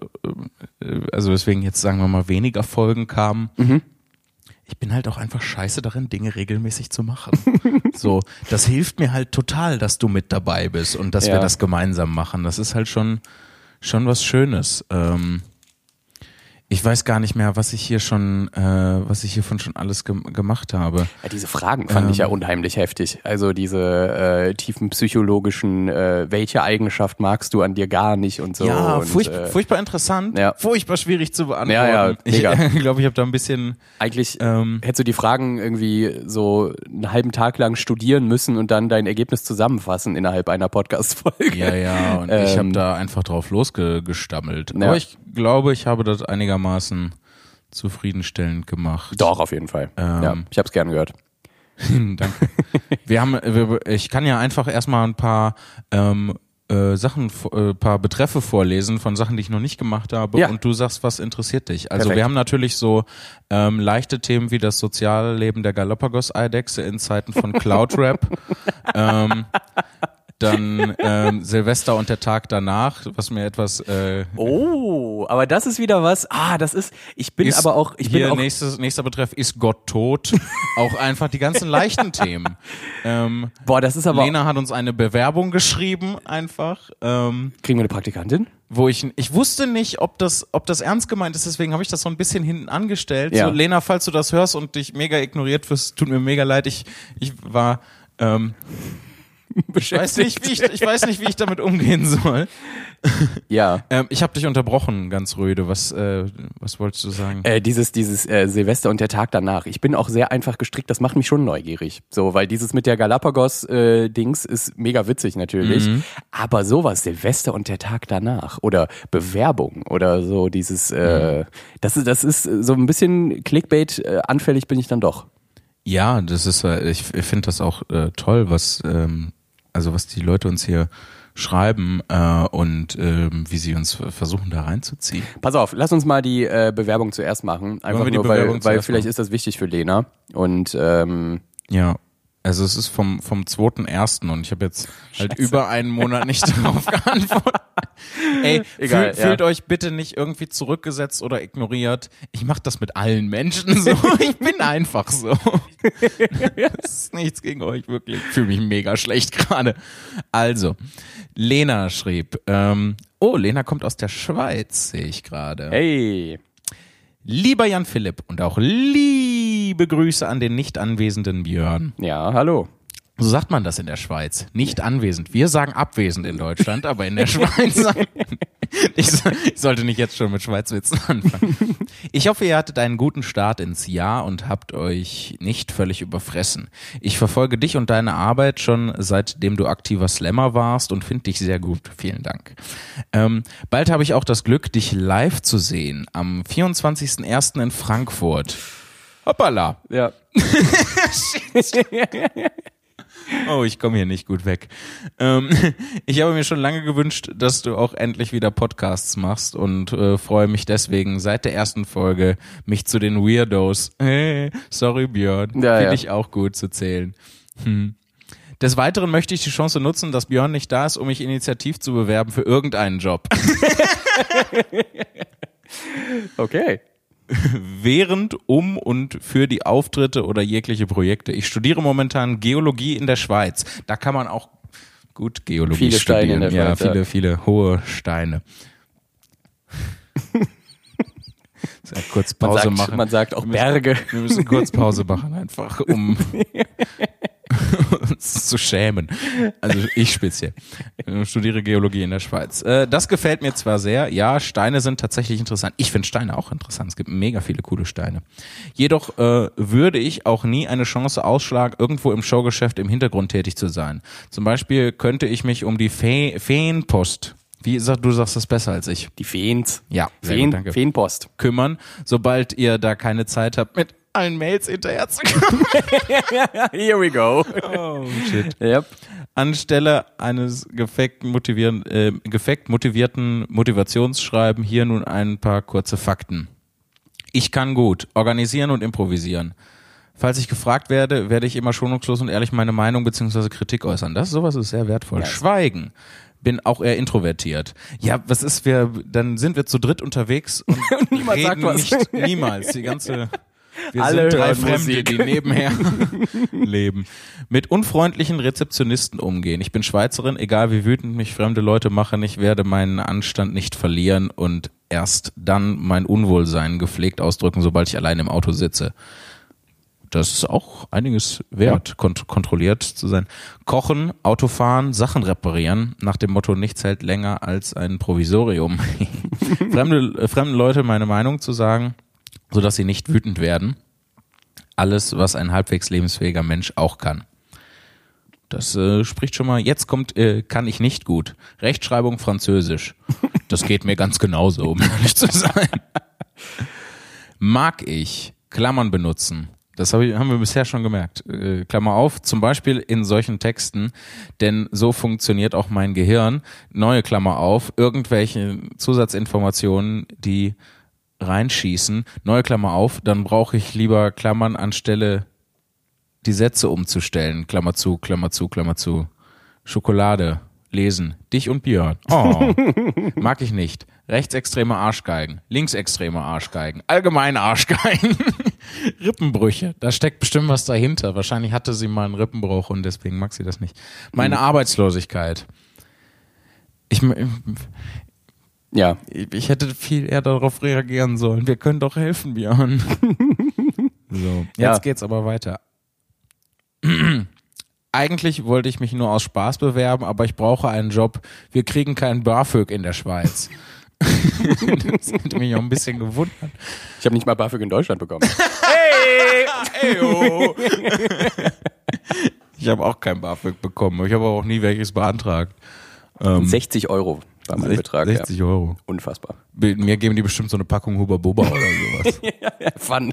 äh, also weswegen jetzt sagen wir mal weniger Folgen kamen. Mhm. Ich bin halt auch einfach scheiße darin, Dinge regelmäßig zu machen. so, das hilft mir halt total, dass du mit dabei bist und dass ja. wir das gemeinsam machen. Das ist halt schon schon was Schönes. Ähm, Ich weiß gar nicht mehr, was ich hier schon, äh, was ich hiervon schon alles ge gemacht habe. Ja, diese Fragen fand ähm, ich ja ähm. unheimlich heftig. Also diese äh, tiefen psychologischen, äh, welche Eigenschaft magst du an dir gar nicht und so. Ja, und, furch äh, furchtbar interessant, ja. furchtbar schwierig zu beantworten. Ja, ja, mega. Ich glaube, ich habe da ein bisschen. Eigentlich ähm, hättest du die Fragen irgendwie so einen halben Tag lang studieren müssen und dann dein Ergebnis zusammenfassen innerhalb einer Podcast-Folge. Ja, ja. Und ähm, ich habe da einfach drauf losgestammelt. Ja. Aber ich glaube, ich habe das einigermaßen zufriedenstellend gemacht. Doch, auf jeden Fall. Ähm, ja, ich habe es gern gehört. Danke. wir haben, ich kann ja einfach erstmal ein paar ähm, äh, Sachen, äh, paar Betreffe vorlesen von Sachen, die ich noch nicht gemacht habe ja. und du sagst, was interessiert dich. Also Perfekt. wir haben natürlich so ähm, leichte Themen wie das Sozialleben der Galapagos-Eidechse in Zeiten von Cloud-Rap. ähm, dann ähm, Silvester und der Tag danach, was mir etwas. Äh, oh, aber das ist wieder was. Ah, das ist. Ich bin ist aber auch. Ich hier bin auch, nächstes, nächster Betreff ist Gott tot. auch einfach die ganzen leichten Themen. Ähm, Boah, das ist aber. Lena hat uns eine Bewerbung geschrieben, einfach. Ähm, Kriegen wir eine Praktikantin? wo ich ich wusste nicht, ob das ob das ernst gemeint ist, deswegen habe ich das so ein bisschen hinten angestellt. Ja. So Lena, falls du das hörst und dich mega ignoriert wirst, tut mir mega leid. Ich ich war ähm, ich weiß nicht, wie ich, ich weiß nicht, wie ich damit umgehen soll. Ja. ähm, ich habe dich unterbrochen, ganz röde. Was, äh, was wolltest du sagen? Äh, dieses, dieses äh, Silvester und der Tag danach. Ich bin auch sehr einfach gestrickt. Das macht mich schon neugierig. So, weil dieses mit der Galapagos-Dings äh, ist mega witzig natürlich. Mhm. Aber sowas, Silvester und der Tag danach oder Bewerbung oder so dieses, äh, mhm. das ist, das ist so ein bisschen Clickbait äh, anfällig bin ich dann doch. Ja, das ist, ich, finde das auch toll, was ähm, also was die Leute uns hier schreiben äh, und ähm, wie sie uns versuchen da reinzuziehen. Pass auf, lass uns mal die äh, Bewerbung zuerst machen. Einfach nur, weil, weil vielleicht machen? ist das wichtig für Lena. Und ähm, ja. Also es ist vom vom zweiten ersten und ich habe jetzt halt Scheiße. über einen Monat nicht darauf geantwortet. Ey, Egal, fühl, ja. fühlt euch bitte nicht irgendwie zurückgesetzt oder ignoriert. Ich mache das mit allen Menschen so. Ich bin einfach so. Das ist nichts gegen euch wirklich. Ich fühle mich mega schlecht gerade. Also, Lena schrieb, ähm, oh, Lena kommt aus der Schweiz, sehe ich gerade. Hey. Lieber Jan Philipp und auch liebe Grüße an den nicht anwesenden Björn. Ja, hallo. So sagt man das in der Schweiz. Nicht anwesend. Wir sagen abwesend in Deutschland, aber in der Schweiz. ich, ich, sollte nicht jetzt schon mit Schweizwitzen anfangen. Ich hoffe, ihr hattet einen guten Start ins Jahr und habt euch nicht völlig überfressen. Ich verfolge dich und deine Arbeit schon seitdem du aktiver Slammer warst und finde dich sehr gut. Vielen Dank. Ähm, bald habe ich auch das Glück, dich live zu sehen. Am 24.01. in Frankfurt. Hoppala. Ja. Oh, ich komme hier nicht gut weg. Ähm, ich habe mir schon lange gewünscht, dass du auch endlich wieder Podcasts machst und äh, freue mich deswegen seit der ersten Folge, mich zu den Weirdos, hey, sorry Björn, ja, finde ja. ich auch gut zu zählen. Hm. Des Weiteren möchte ich die Chance nutzen, dass Björn nicht da ist, um mich initiativ zu bewerben für irgendeinen Job. okay während, um und für die Auftritte oder jegliche Projekte. Ich studiere momentan Geologie in der Schweiz. Da kann man auch gut Geologie viele studieren. Steine in der Schweiz, ja, viele, ja. viele hohe Steine. Kurz Pause man sagt, machen. Man sagt auch Berge. Wir müssen kurz Pause machen, einfach um uns zu schämen. Also ich speziell. Ich studiere Geologie in der Schweiz. Äh, das gefällt mir zwar sehr. Ja, Steine sind tatsächlich interessant. Ich finde Steine auch interessant. Es gibt mega viele coole Steine. Jedoch äh, würde ich auch nie eine Chance ausschlagen, irgendwo im Showgeschäft im Hintergrund tätig zu sein. Zum Beispiel könnte ich mich um die Fe Feenpost wie sagt, du sagst das besser als ich. Die Feens. Ja, Feen, gut, Feenpost. Kümmern, sobald ihr da keine Zeit habt, mit allen Mails hinterher zu kommen. Here we go. Oh, shit. Yep. Anstelle eines gefekt, motivieren, äh, gefekt motivierten Motivationsschreiben hier nun ein paar kurze Fakten. Ich kann gut organisieren und improvisieren. Falls ich gefragt werde, werde ich immer schonungslos und ehrlich meine Meinung bzw. Kritik äußern. Das sowas ist sehr wertvoll. Ja. Schweigen bin auch eher introvertiert. Ja, was ist wir, dann sind wir zu dritt unterwegs und, niemand reden sagt was. nicht, niemals. Die ganze, wir Alle sind drei Fremde, Musik. die nebenher leben. Mit unfreundlichen Rezeptionisten umgehen. Ich bin Schweizerin, egal wie wütend mich fremde Leute machen, ich werde meinen Anstand nicht verlieren und erst dann mein Unwohlsein gepflegt ausdrücken, sobald ich allein im Auto sitze. Das ist auch einiges wert, ja. kont kontrolliert zu sein. Kochen, Autofahren, Sachen reparieren, nach dem Motto, nichts hält länger als ein Provisorium. fremde, äh, fremde Leute meine Meinung zu sagen, sodass sie nicht wütend werden. Alles, was ein halbwegs lebensfähiger Mensch auch kann. Das äh, spricht schon mal, jetzt kommt, äh, kann ich nicht gut. Rechtschreibung Französisch. Das geht mir ganz genauso, um ehrlich zu sein. Mag ich Klammern benutzen? Das hab ich, haben wir bisher schon gemerkt. Äh, Klammer auf, zum Beispiel in solchen Texten, denn so funktioniert auch mein Gehirn. Neue Klammer auf, irgendwelche Zusatzinformationen, die reinschießen, neue Klammer auf, dann brauche ich lieber Klammern anstelle die Sätze umzustellen. Klammer zu, Klammer zu, Klammer zu. Schokolade, lesen, dich und Björn. Oh, mag ich nicht. Rechtsextreme Arschgeigen, linksextreme Arschgeigen, allgemeine Arschgeigen, Rippenbrüche. Da steckt bestimmt was dahinter. Wahrscheinlich hatte sie mal einen Rippenbruch und deswegen mag sie das nicht. Meine mhm. Arbeitslosigkeit. Ich, ja, ich hätte viel eher darauf reagieren sollen. Wir können doch helfen, Björn. so, jetzt ja. geht's aber weiter. Eigentlich wollte ich mich nur aus Spaß bewerben, aber ich brauche einen Job. Wir kriegen keinen BAföG in der Schweiz. das hätte mich auch ein bisschen gewundert. Ich habe nicht mal BAföG in Deutschland bekommen. hey! Eyo. ich habe auch kein BAföG bekommen. Ich habe auch nie welches beantragt. Ähm, 60 Euro war mein Betrag. 60 ja. Euro. Unfassbar. Mir geben die bestimmt so eine Packung Huber Boba oder sowas. ja, ja, fun.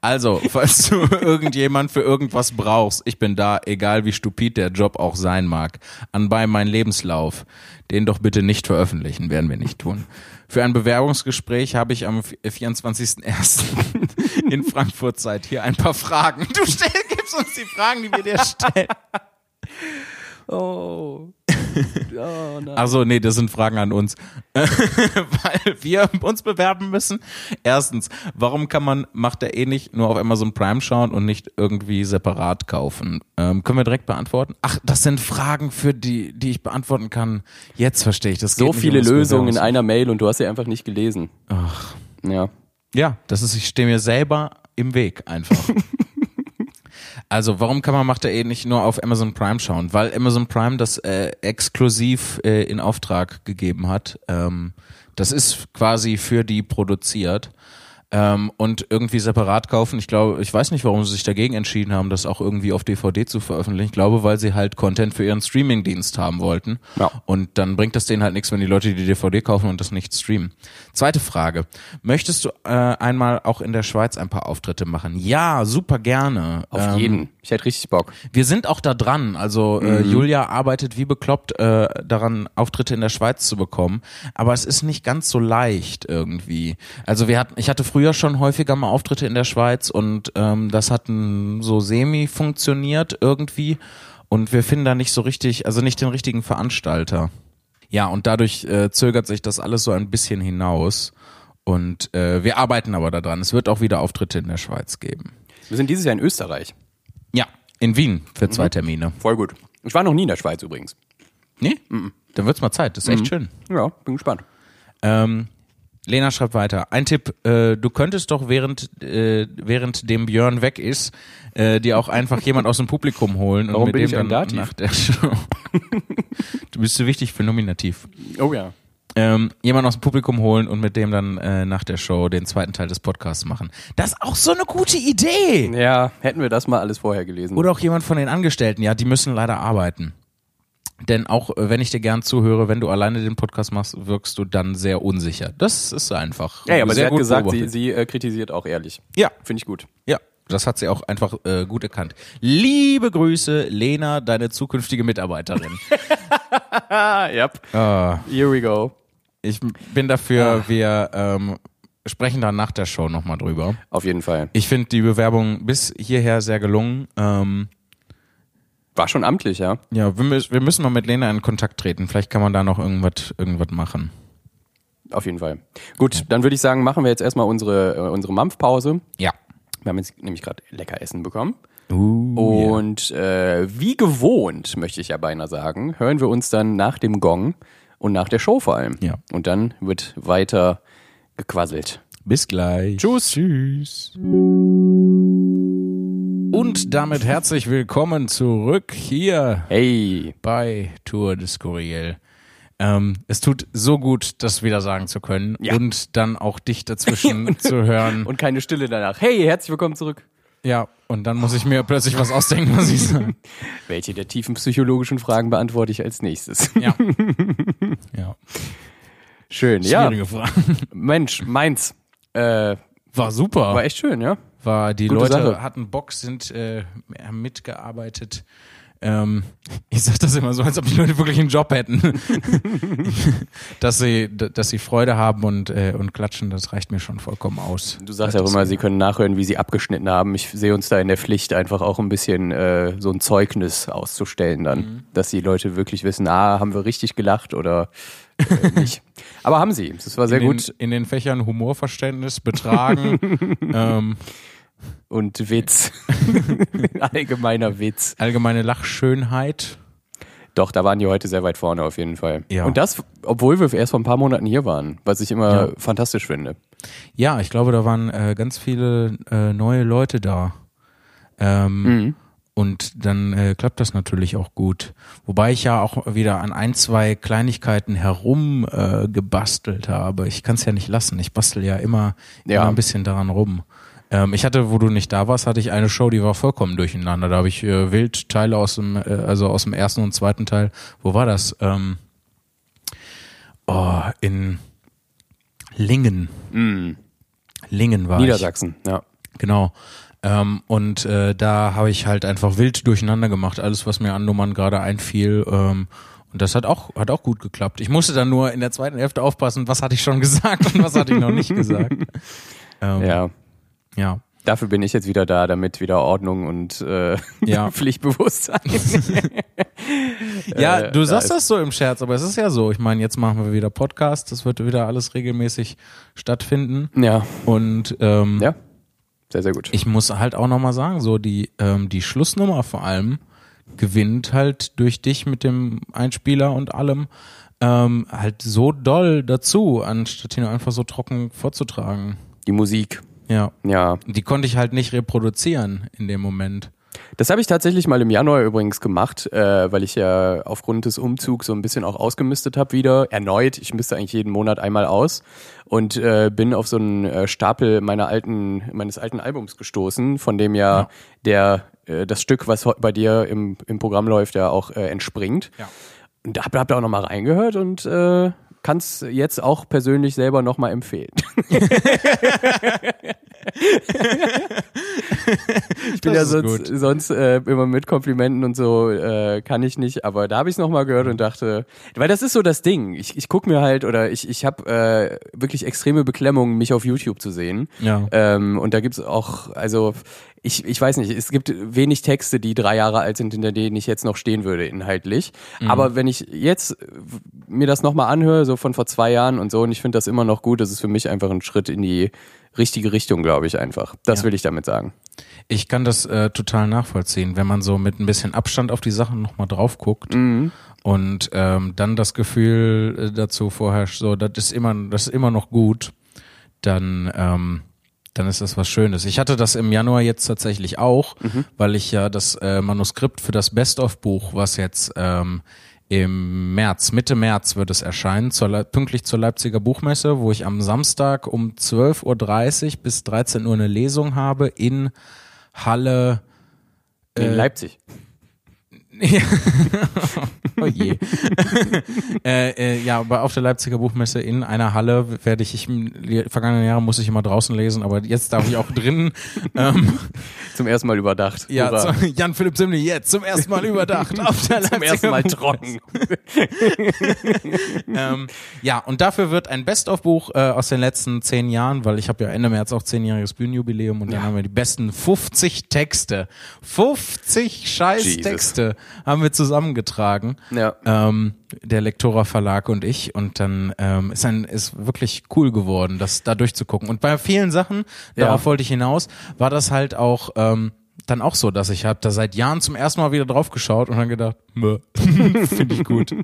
Also, falls du irgendjemand für irgendwas brauchst, ich bin da, egal wie stupid der Job auch sein mag. Anbei mein Lebenslauf. Den doch bitte nicht veröffentlichen, werden wir nicht tun. Für ein Bewerbungsgespräch habe ich am 24.01. in Frankfurt Zeit hier ein paar Fragen. Du stell, gibst uns die Fragen, die wir dir stellen. Oh. Oh also nee, das sind Fragen an uns, weil wir uns bewerben müssen. Erstens, warum kann man macht er eh nicht nur auf Amazon Prime schauen und nicht irgendwie separat kaufen? Ähm, können wir direkt beantworten? Ach, das sind Fragen für die, die ich beantworten kann. Jetzt verstehe ich das. So viele Lösungen in einer Mail und du hast sie einfach nicht gelesen. Ach, ja. Ja, das ist, ich stehe mir selber im Weg einfach. Also, warum kann man macht er eh nicht nur auf Amazon Prime schauen? Weil Amazon Prime das äh, exklusiv äh, in Auftrag gegeben hat. Ähm, das ist quasi für die produziert ähm, und irgendwie separat kaufen. Ich glaube, ich weiß nicht, warum sie sich dagegen entschieden haben, das auch irgendwie auf DVD zu veröffentlichen. Ich glaube, weil sie halt Content für ihren Streaming-Dienst haben wollten. Ja. Und dann bringt das denen halt nichts, wenn die Leute die DVD kaufen und das nicht streamen. Zweite Frage. Möchtest du äh, einmal auch in der Schweiz ein paar Auftritte machen? Ja, super gerne. Auf ähm, jeden. Ich hätte richtig Bock. Wir sind auch da dran. Also äh, mhm. Julia arbeitet wie bekloppt äh, daran, Auftritte in der Schweiz zu bekommen. Aber es ist nicht ganz so leicht irgendwie. Also wir hatten, ich hatte früher früher schon häufiger mal Auftritte in der Schweiz und ähm, das hat so semi funktioniert irgendwie und wir finden da nicht so richtig, also nicht den richtigen Veranstalter. Ja, und dadurch äh, zögert sich das alles so ein bisschen hinaus und äh, wir arbeiten aber daran. Es wird auch wieder Auftritte in der Schweiz geben. Wir sind dieses Jahr in Österreich. Ja, in Wien für zwei mhm. Termine. Voll gut. Ich war noch nie in der Schweiz übrigens. Nee? Mhm. Dann wird's mal Zeit. Das ist echt mhm. schön. Ja, bin gespannt. Ähm, Lena schreibt weiter. Ein Tipp, äh, du könntest doch während, äh, während dem Björn weg ist, äh, dir auch einfach jemand aus dem Publikum holen Warum und mit bin dem ich dann nach der Show. du bist so wichtig für Nominativ. Oh ja. Ähm, jemand aus dem Publikum holen und mit dem dann äh, nach der Show den zweiten Teil des Podcasts machen. Das ist auch so eine gute Idee. Ja, hätten wir das mal alles vorher gelesen. Oder auch jemand von den Angestellten. Ja, die müssen leider arbeiten. Denn auch äh, wenn ich dir gern zuhöre, wenn du alleine den Podcast machst, wirkst du dann sehr unsicher. Das ist einfach. Ja, ja aber sie hat gesagt, sie, sie äh, kritisiert auch ehrlich. Ja. Finde ich gut. Ja. Das hat sie auch einfach äh, gut erkannt. Liebe Grüße, Lena, deine zukünftige Mitarbeiterin. yep. Uh, Here we go. Ich bin dafür, ah. wir ähm, sprechen dann nach der Show nochmal drüber. Auf jeden Fall. Ich finde die Bewerbung bis hierher sehr gelungen. Ähm, war schon amtlich, ja. Ja, wir, wir müssen mal mit Lena in Kontakt treten. Vielleicht kann man da noch irgendwas, irgendwas machen. Auf jeden Fall. Gut, dann würde ich sagen, machen wir jetzt erstmal unsere, äh, unsere Mampfpause. Ja. Wir haben jetzt nämlich gerade lecker Essen bekommen. Uh, Und yeah. äh, wie gewohnt, möchte ich ja beinahe sagen, hören wir uns dann nach dem Gong Und nach der Show vor allem. Ja. Und dann wird weiter gequasselt. Bis gleich. Tschüss. Tschüss. Und damit herzlich willkommen zurück hier Hey. bei Tour de Skurril. Ähm, es tut so gut, das wieder sagen zu können Ja. und dann auch dich dazwischen zu hören. Und keine Stille danach. Hey, herzlich willkommen zurück. ja, und dann muss ich mir plötzlich was ausdenken, was ich sage. Welche der tiefen psychologischen Fragen beantworte ich als nächstes? Ja. ja. Schön, ja. Schwierige Frage. Mensch, meins. Äh, War super. war echt schön, ja? War die Gute Leute Sache. hatten Bock, sind äh, haben mitgearbeitet. Ähm, ich sag das immer so, als ob die Leute wirklich einen Job hätten. dass sie, dass sie Freude haben und, äh, und klatschen, das reicht mir schon vollkommen aus. Du sagst ja auch immer, sie können nachhören, wie sie abgeschnitten haben. Ich sehe uns da in der Pflicht, einfach auch ein bisschen äh, so ein Zeugnis auszustellen dann, Mhm. dass die Leute wirklich wissen, ah, haben wir richtig gelacht oder äh, nicht. Aber haben sie. Das war sehr in gut. Den, in den Fächern Humorverständnis, Betragen, ähm, Und Witz. Allgemeiner Witz. allgemeine Lachschönheit. Doch, da waren die heute sehr weit vorne auf jeden Fall. Ja. Und das, obwohl wir erst vor ein paar Monaten hier waren, was ich immer Ja. fantastisch finde. Ja, ich glaube, da waren äh, ganz viele äh, neue Leute da. Ähm, Mhm. Und dann äh, klappt das natürlich auch gut. Wobei ich ja auch wieder an ein, zwei Kleinigkeiten herum äh, habe. Ich kann es ja nicht lassen. Ich bastel ja immer, Ja. immer ein bisschen daran rum. Ähm, ich hatte, wo du nicht da warst, hatte ich eine Show, die war vollkommen durcheinander. Da habe ich äh, wild Teile aus dem, äh, also aus dem ersten und zweiten Teil. Wo war das? Ähm, oh, in Lingen. Mhm. Lingen war ich. Niedersachsen, ja. Genau. Ähm, und äh, da habe ich halt einfach wild durcheinander gemacht, alles, was mir an Nummern gerade einfiel. Ähm, und das hat auch, hat auch gut geklappt. Ich musste dann nur in der zweiten Hälfte aufpassen, was hatte ich schon gesagt und was hatte ich noch nicht gesagt. Ähm, Ja. ja. Dafür bin ich jetzt wieder da, damit wieder Ordnung und äh, Ja. Pflichtbewusstsein. Ja, Äh, du sagst das so im Scherz, aber es ist ja so. Ich meine, jetzt machen wir wieder Podcast, das wird wieder alles regelmäßig stattfinden. ja, Und ähm, ja, sehr, sehr gut. ich muss halt auch nochmal sagen, so die, ähm, die Schlussnummer vor allem gewinnt halt durch dich mit dem Einspieler und allem ähm, halt so doll dazu, anstatt ihn einfach so trocken vorzutragen. Die Musik, Ja. ja. Die konnte ich halt nicht reproduzieren in dem Moment. Das habe ich tatsächlich mal im Januar übrigens gemacht, äh, weil ich ja aufgrund des Umzugs so ein bisschen auch ausgemistet habe wieder. Erneut, ich misste eigentlich jeden Monat einmal aus und äh, bin auf so einen äh, Stapel meiner alten, meines alten Albums gestoßen, von dem ja, Ja. der äh, das Stück, was bei dir im, im Programm läuft, ja auch äh, entspringt. Ja. Und da hab, hab da auch nochmal reingehört und äh, kann es jetzt auch persönlich selber nochmal empfehlen. ich bin Das ja sonst, gut. sonst äh, immer mit Komplimenten und so äh, kann ich nicht, aber da habe ich es nochmal gehört und dachte, weil das ist so das Ding. Ich, ich gucke mir halt oder ich, ich habe äh, wirklich extreme Beklemmungen, mich auf YouTube zu sehen. Ja. Ähm, und da gibt's auch, also ich, ich weiß nicht, es gibt wenig Texte, die drei Jahre alt sind, hinter denen ich jetzt noch stehen würde, inhaltlich. Mhm. Aber wenn ich jetzt mir das nochmal anhöre, so von vor zwei Jahren und so, und ich finde das immer noch gut, das ist für mich einfach ein Schritt in die richtige Richtung, glaube ich einfach. Das Ja. will ich damit sagen. Ich kann das äh, total nachvollziehen, wenn man so mit ein bisschen Abstand auf die Sachen nochmal drauf guckt Mhm. und ähm, dann das Gefühl äh, dazu vorherrscht, so, das ist immer, das ist immer noch gut, dann, ähm, dann ist das was Schönes. Ich hatte das im Januar jetzt tatsächlich auch, weil ich ja das äh, Manuskript für das Best-of-Buch, was jetzt ähm, im März, Mitte März wird es erscheinen, zur, pünktlich zur Leipziger Buchmesse, wo ich am Samstag um 12.30 Uhr bis 13 Uhr eine Lesung habe in Halle. In Leipzig. Ja. oh je. äh, äh, ja, aber auf der Leipziger Buchmesse in einer Halle werde ich, ich im vergangenen Jahre muss ich immer draußen lesen, aber jetzt darf ich auch drinnen. ähm, Zum ersten Mal überdacht. ja, zu, Jan Philipp Simli jetzt zum ersten Mal überdacht auf der Zum ersten Mal trocken. ähm, ja, und dafür wird ein Best-of-Buch äh, aus den letzten zehn Jahren, weil ich habe ja Ende März auch zehnjähriges Bühnenjubiläum und dann haben wir die besten 50 Texte, 50 scheiß Jesus. Texte haben wir zusammengetragen. Ja. Ähm, der Lektora Verlag und ich und dann ähm, ist ein ist wirklich cool geworden, das da durchzugucken. Und bei vielen Sachen, Ja. darauf wollte ich hinaus, war das halt auch ähm, dann auch so, dass ich habe da seit Jahren zum ersten Mal wieder drauf geschaut und dann gedacht, finde ich gut.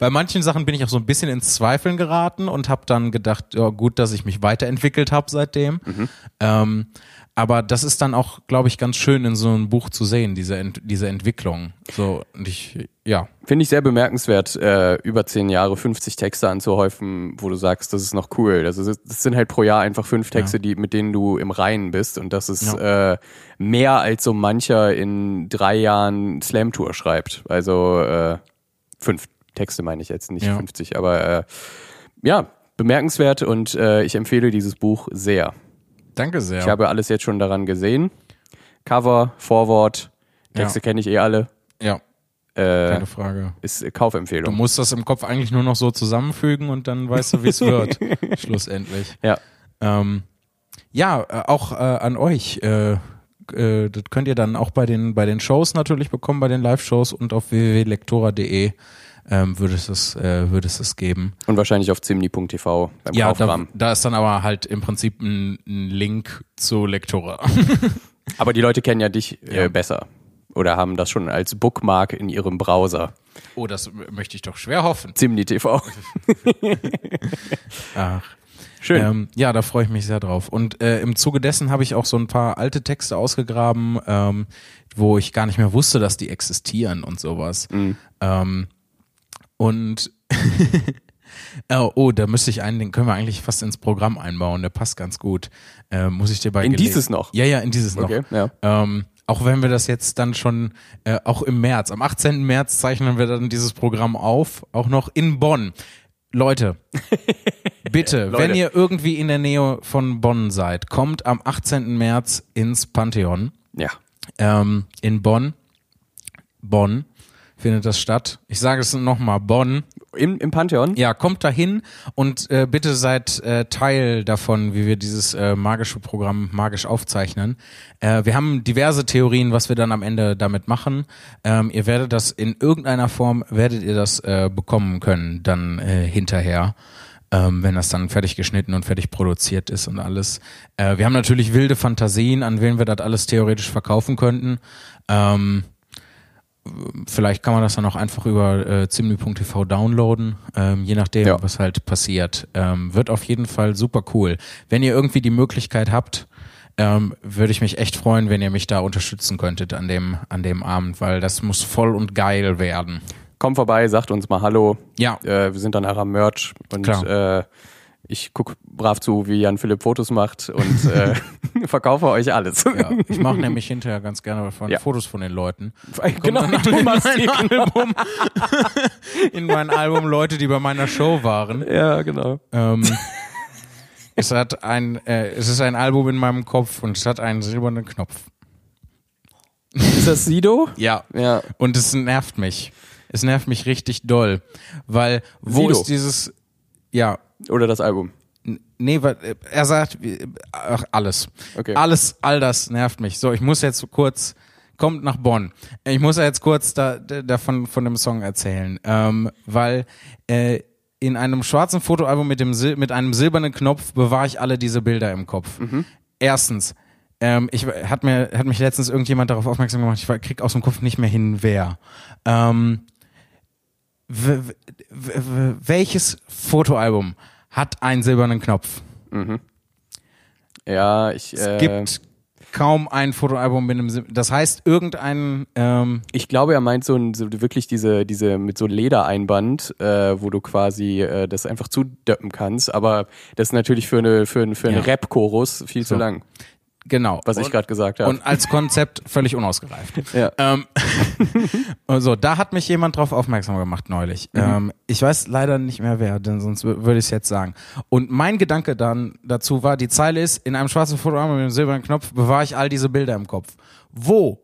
Bei manchen Sachen bin ich auch so ein bisschen ins Zweifeln geraten und habe dann gedacht, ja gut, dass ich mich weiterentwickelt habe seitdem. Mhm. Ähm, aber das ist dann auch, glaube ich, ganz schön in so einem Buch zu sehen, diese, Ent diese Entwicklung. So, und ich, ja. Finde ich sehr bemerkenswert, äh, über zehn Jahre 50 Texte anzuhäufen, wo du sagst, das ist noch cool. Also das sind halt pro Jahr einfach fünf Texte, ja. die, mit denen du im Reinen bist. Und das ist ja. äh, mehr als so mancher in drei Jahren Slam-Tour schreibt. Also äh, fünf Texte meine ich jetzt, nicht ja. 50, aber äh, ja, bemerkenswert und äh, ich empfehle dieses Buch sehr. Danke sehr. Ich habe alles jetzt schon daran gesehen. Cover, Vorwort, Texte ja. kenne ich eh alle. Ja. Äh, Keine Frage. Ist Kaufempfehlung. Du musst das im Kopf eigentlich nur noch so zusammenfügen und dann weißt du, wie es wird. Schlussendlich. Ja. Ähm, ja, äh, auch äh, an euch. Äh, äh, das könnt ihr dann auch bei den, bei den Shows natürlich bekommen, bei den Live-Shows und auf www.lektora.de ähm, würde es das, äh, würde es das geben. Und wahrscheinlich auf zimni.tv beim ja, Da, da ist dann aber halt im Prinzip ein, ein Link zu Lektora. aber die Leute kennen ja dich äh, ja. besser oder haben das schon als Bookmark in ihrem Browser. Oh, das möchte ich doch schwer hoffen. Zimni TV. Ach. Schön. Ähm, ja, da freue ich mich sehr drauf. Und äh, im Zuge dessen habe ich auch so ein paar alte Texte ausgegraben, ähm, wo ich gar nicht mehr wusste, dass die existieren und sowas. Mhm. Ähm, und oh, oh, da müsste ich einen, den können wir eigentlich fast ins Programm einbauen, der passt ganz gut. Äh, muss ich dir bei In dieses noch? Ja, ja, in dieses okay, noch. Ja. Ähm, auch wenn wir das jetzt dann schon, äh, auch im März, am 18. März zeichnen wir dann dieses Programm auf, auch noch in Bonn. Leute, bitte, Leute. wenn ihr irgendwie in der Nähe von Bonn seid, kommt am 18. März ins Pantheon. Ja. Ähm, in Bonn. Bonn findet das statt. Ich sage es nochmal, Bonn. Im, Im Pantheon? Ja, kommt dahin und äh, bitte seid äh, Teil davon, wie wir dieses äh, magische Programm magisch aufzeichnen. Äh, wir haben diverse Theorien, was wir dann am Ende damit machen. Ähm, ihr werdet das in irgendeiner Form, werdet ihr das äh, bekommen können, dann äh, hinterher. Ähm, wenn das dann fertig geschnitten und fertig produziert ist und alles. Äh, wir haben natürlich wilde Fantasien, an wen wir das alles theoretisch verkaufen könnten. Ähm, vielleicht kann man das dann auch einfach über äh, zimni.tv downloaden, ähm, je nachdem, ja. was halt passiert. Ähm, wird auf jeden Fall super cool. Wenn ihr irgendwie die Möglichkeit habt, ähm, würde ich mich echt freuen, wenn ihr mich da unterstützen könntet an dem, an dem Abend, weil das muss voll und geil werden. Kommt vorbei, sagt uns mal Hallo. Ja. Äh, wir sind dann am Merch und Klar. Äh, ich gucke brav zu, wie Jan Philipp Fotos macht und äh, verkaufe euch alles. Ja, ich mache nämlich hinterher ganz gerne von ja. Fotos von den Leuten. Genau, du in mein Album, in mein Album Leute, die bei meiner Show waren. Ja, genau. Ähm, es hat ein, äh, es ist ein Album in meinem Kopf und es hat einen silbernen Knopf. Ist das Sido? Ja. Ja. Und es nervt mich. Es nervt mich richtig doll, weil wo Sido. ist dieses ja, oder das Album? Nee, er sagt, ach, alles. Okay. Alles, all das nervt mich. So, ich muss jetzt kurz, kommt nach Bonn. Ich muss jetzt kurz da, davon von dem Song erzählen, ähm, weil äh, in einem schwarzen Fotoalbum mit dem mit einem silbernen Knopf bewahre ich alle diese Bilder im Kopf. Mhm. Erstens, ähm, ich hat mir hat mich letztens irgendjemand darauf aufmerksam gemacht. Ich krieg aus dem Kopf nicht mehr hin, wer. Ähm, welches Fotoalbum hat einen silbernen Knopf? Mhm. Ja, ich. Es äh, gibt kaum ein Fotoalbum mit einem. Das heißt, irgendein. Ähm ich glaube, er meint so, ein, so wirklich diese, diese mit so Ledereinband, äh, wo du quasi äh, das einfach zudöppen kannst. Aber das ist natürlich für eine für, für einen ja. Rap-Chorus viel so. zu lang. Genau. Was und, ich gerade gesagt habe. Und als Konzept völlig unausgereift. Ja. Ähm, also, da hat mich jemand drauf aufmerksam gemacht neulich. Mhm. Ähm, ich weiß leider nicht mehr wer, denn sonst würde ich es jetzt sagen. Und mein Gedanke dann dazu war, die Zeile ist, in einem schwarzen Fotoalbum mit einem silbernen Knopf bewahre ich all diese Bilder im Kopf. Wo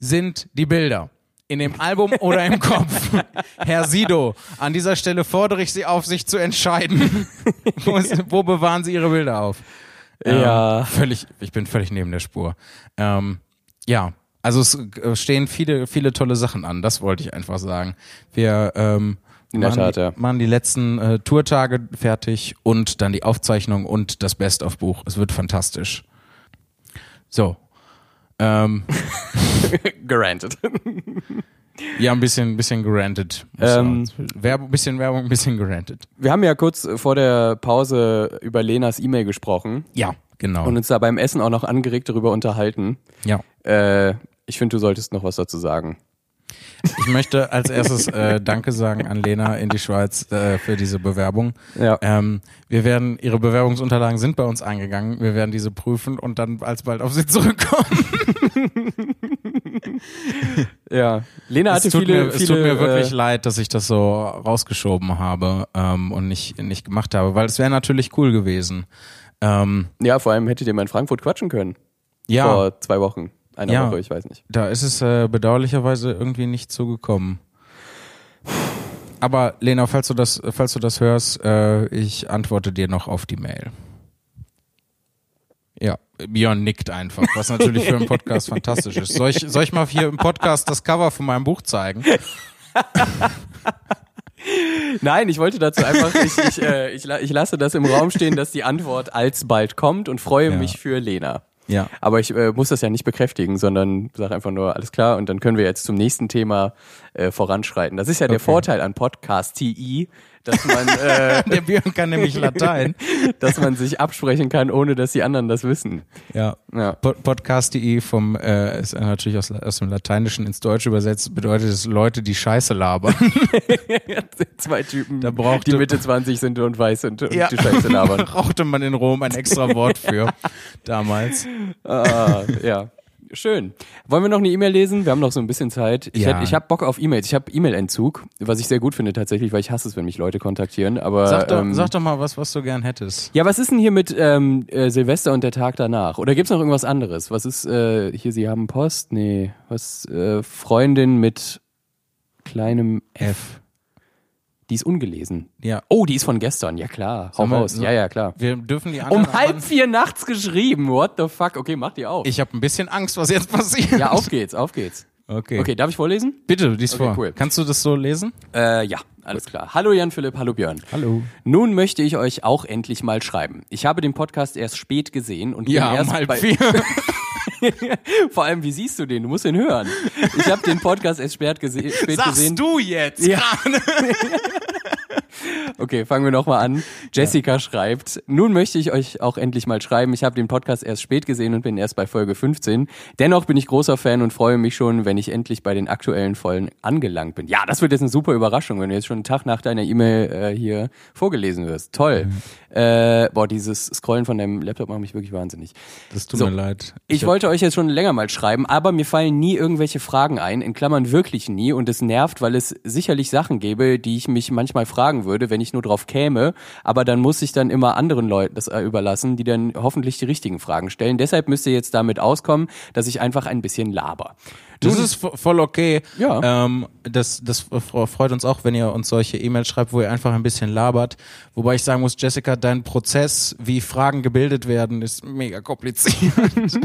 sind die Bilder? In dem Album oder im Kopf? Herr Sido, an dieser Stelle fordere ich Sie auf, sich zu entscheiden. wo, ist, wo bewahren Sie Ihre Bilder auf? Ja. Ähm, völlig, ich bin völlig neben der Spur. Ähm, ja, also es äh, stehen viele, viele tolle Sachen an, das wollte ich einfach sagen. Wir ähm, in der machen, Tat, ja. machen die letzten äh, Tourtage fertig und dann die Aufzeichnung und das Best-of-Buch. Es wird fantastisch. So. Ähm, Granted. Ja, ein bisschen, bisschen granted. Ähm, Werbung, bisschen Werbung, ein bisschen granted. Wir haben ja kurz vor der Pause über Lenas E-Mail gesprochen. Ja, genau. Und uns da beim Essen auch noch angeregt darüber unterhalten. Ja. Äh, ich finde, du solltest noch was dazu sagen. Ich möchte als erstes äh, Danke sagen an Lena in die Schweiz äh, für diese Bewerbung. Ja. Ähm, wir werden, ihre Bewerbungsunterlagen sind bei uns eingegangen. Wir werden diese prüfen und dann alsbald auf sie zurückkommen. ja. Lena hatte es tut viele, mir, viele. Es tut mir wirklich äh, leid, dass ich das so rausgeschoben habe ähm, und nicht, nicht gemacht habe, weil es wäre natürlich cool gewesen. Ähm, ja, vor allem hättet ihr mal in Frankfurt quatschen können. Ja. Vor zwei Wochen einer ja, Woche, ich weiß nicht. Da ist es äh, bedauerlicherweise irgendwie nicht so gekommen. Aber Lena, falls du das, falls du das hörst, äh, ich antworte dir noch auf die Mail. Ja, Björn nickt einfach, was natürlich für einen Podcast fantastisch ist. Soll ich, soll ich mal hier im Podcast das Cover von meinem Buch zeigen? Nein, ich wollte dazu einfach, ich, ich, äh, ich, ich lasse das im Raum stehen, dass die Antwort alsbald kommt und freue ja. mich für Lena. Ja. Aber ich äh, muss das ja nicht bekräftigen, sondern sage einfach nur, alles klar, und dann können wir jetzt zum nächsten Thema äh, voranschreiten. Das ist ja der Vorteil an Podcast TI, dass man äh, der Björn kann nämlich Latein, dass man sich absprechen kann, ohne dass die anderen das wissen. Ja. ja. Podcast.de vom äh, ist natürlich aus, aus dem Lateinischen ins Deutsche übersetzt, bedeutet es Leute, die Scheiße labern. Zwei Typen, da brauchte, die Mitte 20 sind und weiß sind und ja. die Scheiße labern. brauchte man in Rom ein extra Wort für damals. Ah, ja. Schön. Wollen wir noch eine E-Mail lesen? Wir haben noch so ein bisschen Zeit. Ich, ja. ich habe Bock auf E-Mails. Ich habe E-Mail-Entzug, was ich sehr gut finde tatsächlich, weil ich hasse es, wenn mich Leute kontaktieren. Aber sag doch, ähm, sag doch mal was, was du gern hättest. Ja, was ist denn hier mit ähm, äh, Silvester und der Tag danach? Oder gibt's noch irgendwas anderes? Was ist äh, hier? Sie haben Post? Nee, was? Äh, Freundin mit kleinem F. Die ist ungelesen. Ja. Oh, die ist von gestern. Ja klar. Hau raus. So, ja, ja, klar. Wir dürfen die anderen Um halb vier nachts geschrieben. What the fuck? Okay, mach die auf. Ich habe ein bisschen Angst, was jetzt passiert. Ja, auf geht's, auf geht's. Okay. Okay, darf ich vorlesen? Bitte, lies okay, vor. Cool. Kannst du das so lesen? Äh, ja, alles klar. Hallo Jan Philipp, hallo Björn. Hallo. Nun möchte ich euch auch endlich mal schreiben. Ich habe den Podcast erst spät gesehen und ja, bin erst um halb bei vier. Vor allem, wie siehst du den? Du musst ihn hören. Ich habe den Podcast erst spät, gese spät Sagst gesehen. du jetzt? Ja. Okay, fangen wir nochmal an. Jessica ja. schreibt, nun möchte ich euch auch endlich mal schreiben. Ich habe den Podcast erst spät gesehen und bin erst bei Folge 15. Dennoch bin ich großer Fan und freue mich schon, wenn ich endlich bei den aktuellen Folgen angelangt bin. Ja, das wird jetzt eine super Überraschung, wenn du jetzt schon einen Tag nach deiner E-Mail äh, hier vorgelesen wirst. Toll. Mhm. Äh, boah, dieses Scrollen von deinem Laptop macht mich wirklich wahnsinnig. Das tut so, mir leid. Ich, ich wollte euch jetzt schon länger mal schreiben, aber mir fallen nie irgendwelche Fragen ein, in Klammern wirklich nie und es nervt, weil es sicherlich Sachen gäbe, die ich mich manchmal fragen würde, wenn ich nur drauf käme, aber dann muss ich dann immer anderen Leuten das äh, überlassen, die dann hoffentlich die richtigen Fragen stellen. Deshalb müsst ihr jetzt damit auskommen, dass ich einfach ein bisschen laber. Das ist voll okay. Ja. Ähm, das, das freut uns auch, wenn ihr uns solche E-Mails schreibt, wo ihr einfach ein bisschen labert. Wobei ich sagen muss, Jessica, dein Prozess, wie Fragen gebildet werden, ist mega kompliziert.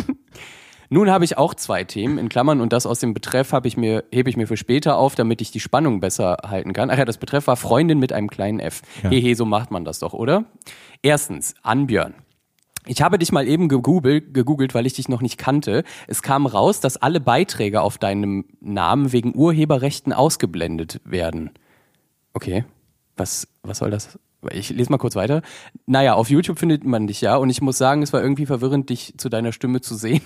Nun habe ich auch zwei Themen in Klammern und das aus dem Betreff habe ich mir hebe ich mir für später auf, damit ich die Spannung besser halten kann. Ach ja, das Betreff war Freundin mit einem kleinen F. Ja. Hehe, so macht man das doch, oder? Erstens, an Björn. Ich habe dich mal eben gegoogelt, gegoogelt, weil ich dich noch nicht kannte. Es kam raus, dass alle Beiträge auf deinem Namen wegen Urheberrechten ausgeblendet werden. Okay. Was, was soll das ich lese mal kurz weiter. Naja, auf YouTube findet man dich ja und ich muss sagen, es war irgendwie verwirrend, dich zu deiner Stimme zu sehen.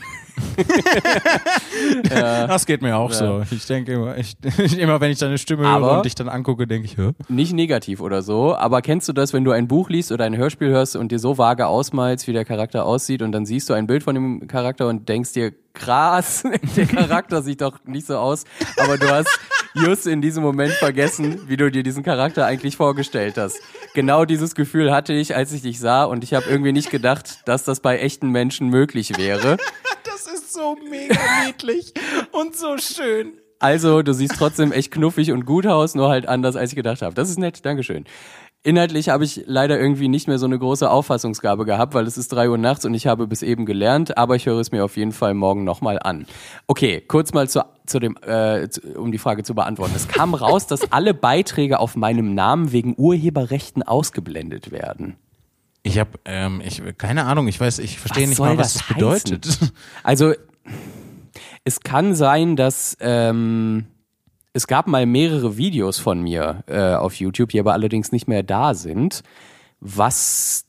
ja. Das geht mir auch ja. so. Ich denke immer, ich, immer, wenn ich deine Stimme aber höre und dich dann angucke, denke ich, Hö? nicht negativ oder so, aber kennst du das, wenn du ein Buch liest oder ein Hörspiel hörst und dir so vage ausmalst, wie der Charakter aussieht und dann siehst du ein Bild von dem Charakter und denkst dir, krass, der Charakter sieht doch nicht so aus, aber du hast just in diesem Moment vergessen, wie du dir diesen Charakter eigentlich vorgestellt hast. Genau dieses Gefühl hatte ich, als ich dich sah und ich habe irgendwie nicht gedacht, dass das bei echten Menschen möglich wäre. Das ist so mega niedlich und so schön. Also, du siehst trotzdem echt knuffig und gut aus, nur halt anders, als ich gedacht habe. Das ist nett, Dankeschön. Inhaltlich habe ich leider irgendwie nicht mehr so eine große Auffassungsgabe gehabt, weil es ist drei Uhr nachts und ich habe bis eben gelernt, aber ich höre es mir auf jeden Fall morgen nochmal an. Okay, kurz mal zu, zu dem, äh, um die Frage zu beantworten. Es kam raus, dass alle Beiträge auf meinem Namen wegen Urheberrechten ausgeblendet werden. Ich habe, ähm, ich keine Ahnung, ich weiß, ich verstehe nicht mal, was das, das bedeutet. Also Es kann sein, dass ähm, es gab mal mehrere Videos von mir äh, auf YouTube, die aber allerdings nicht mehr da sind, was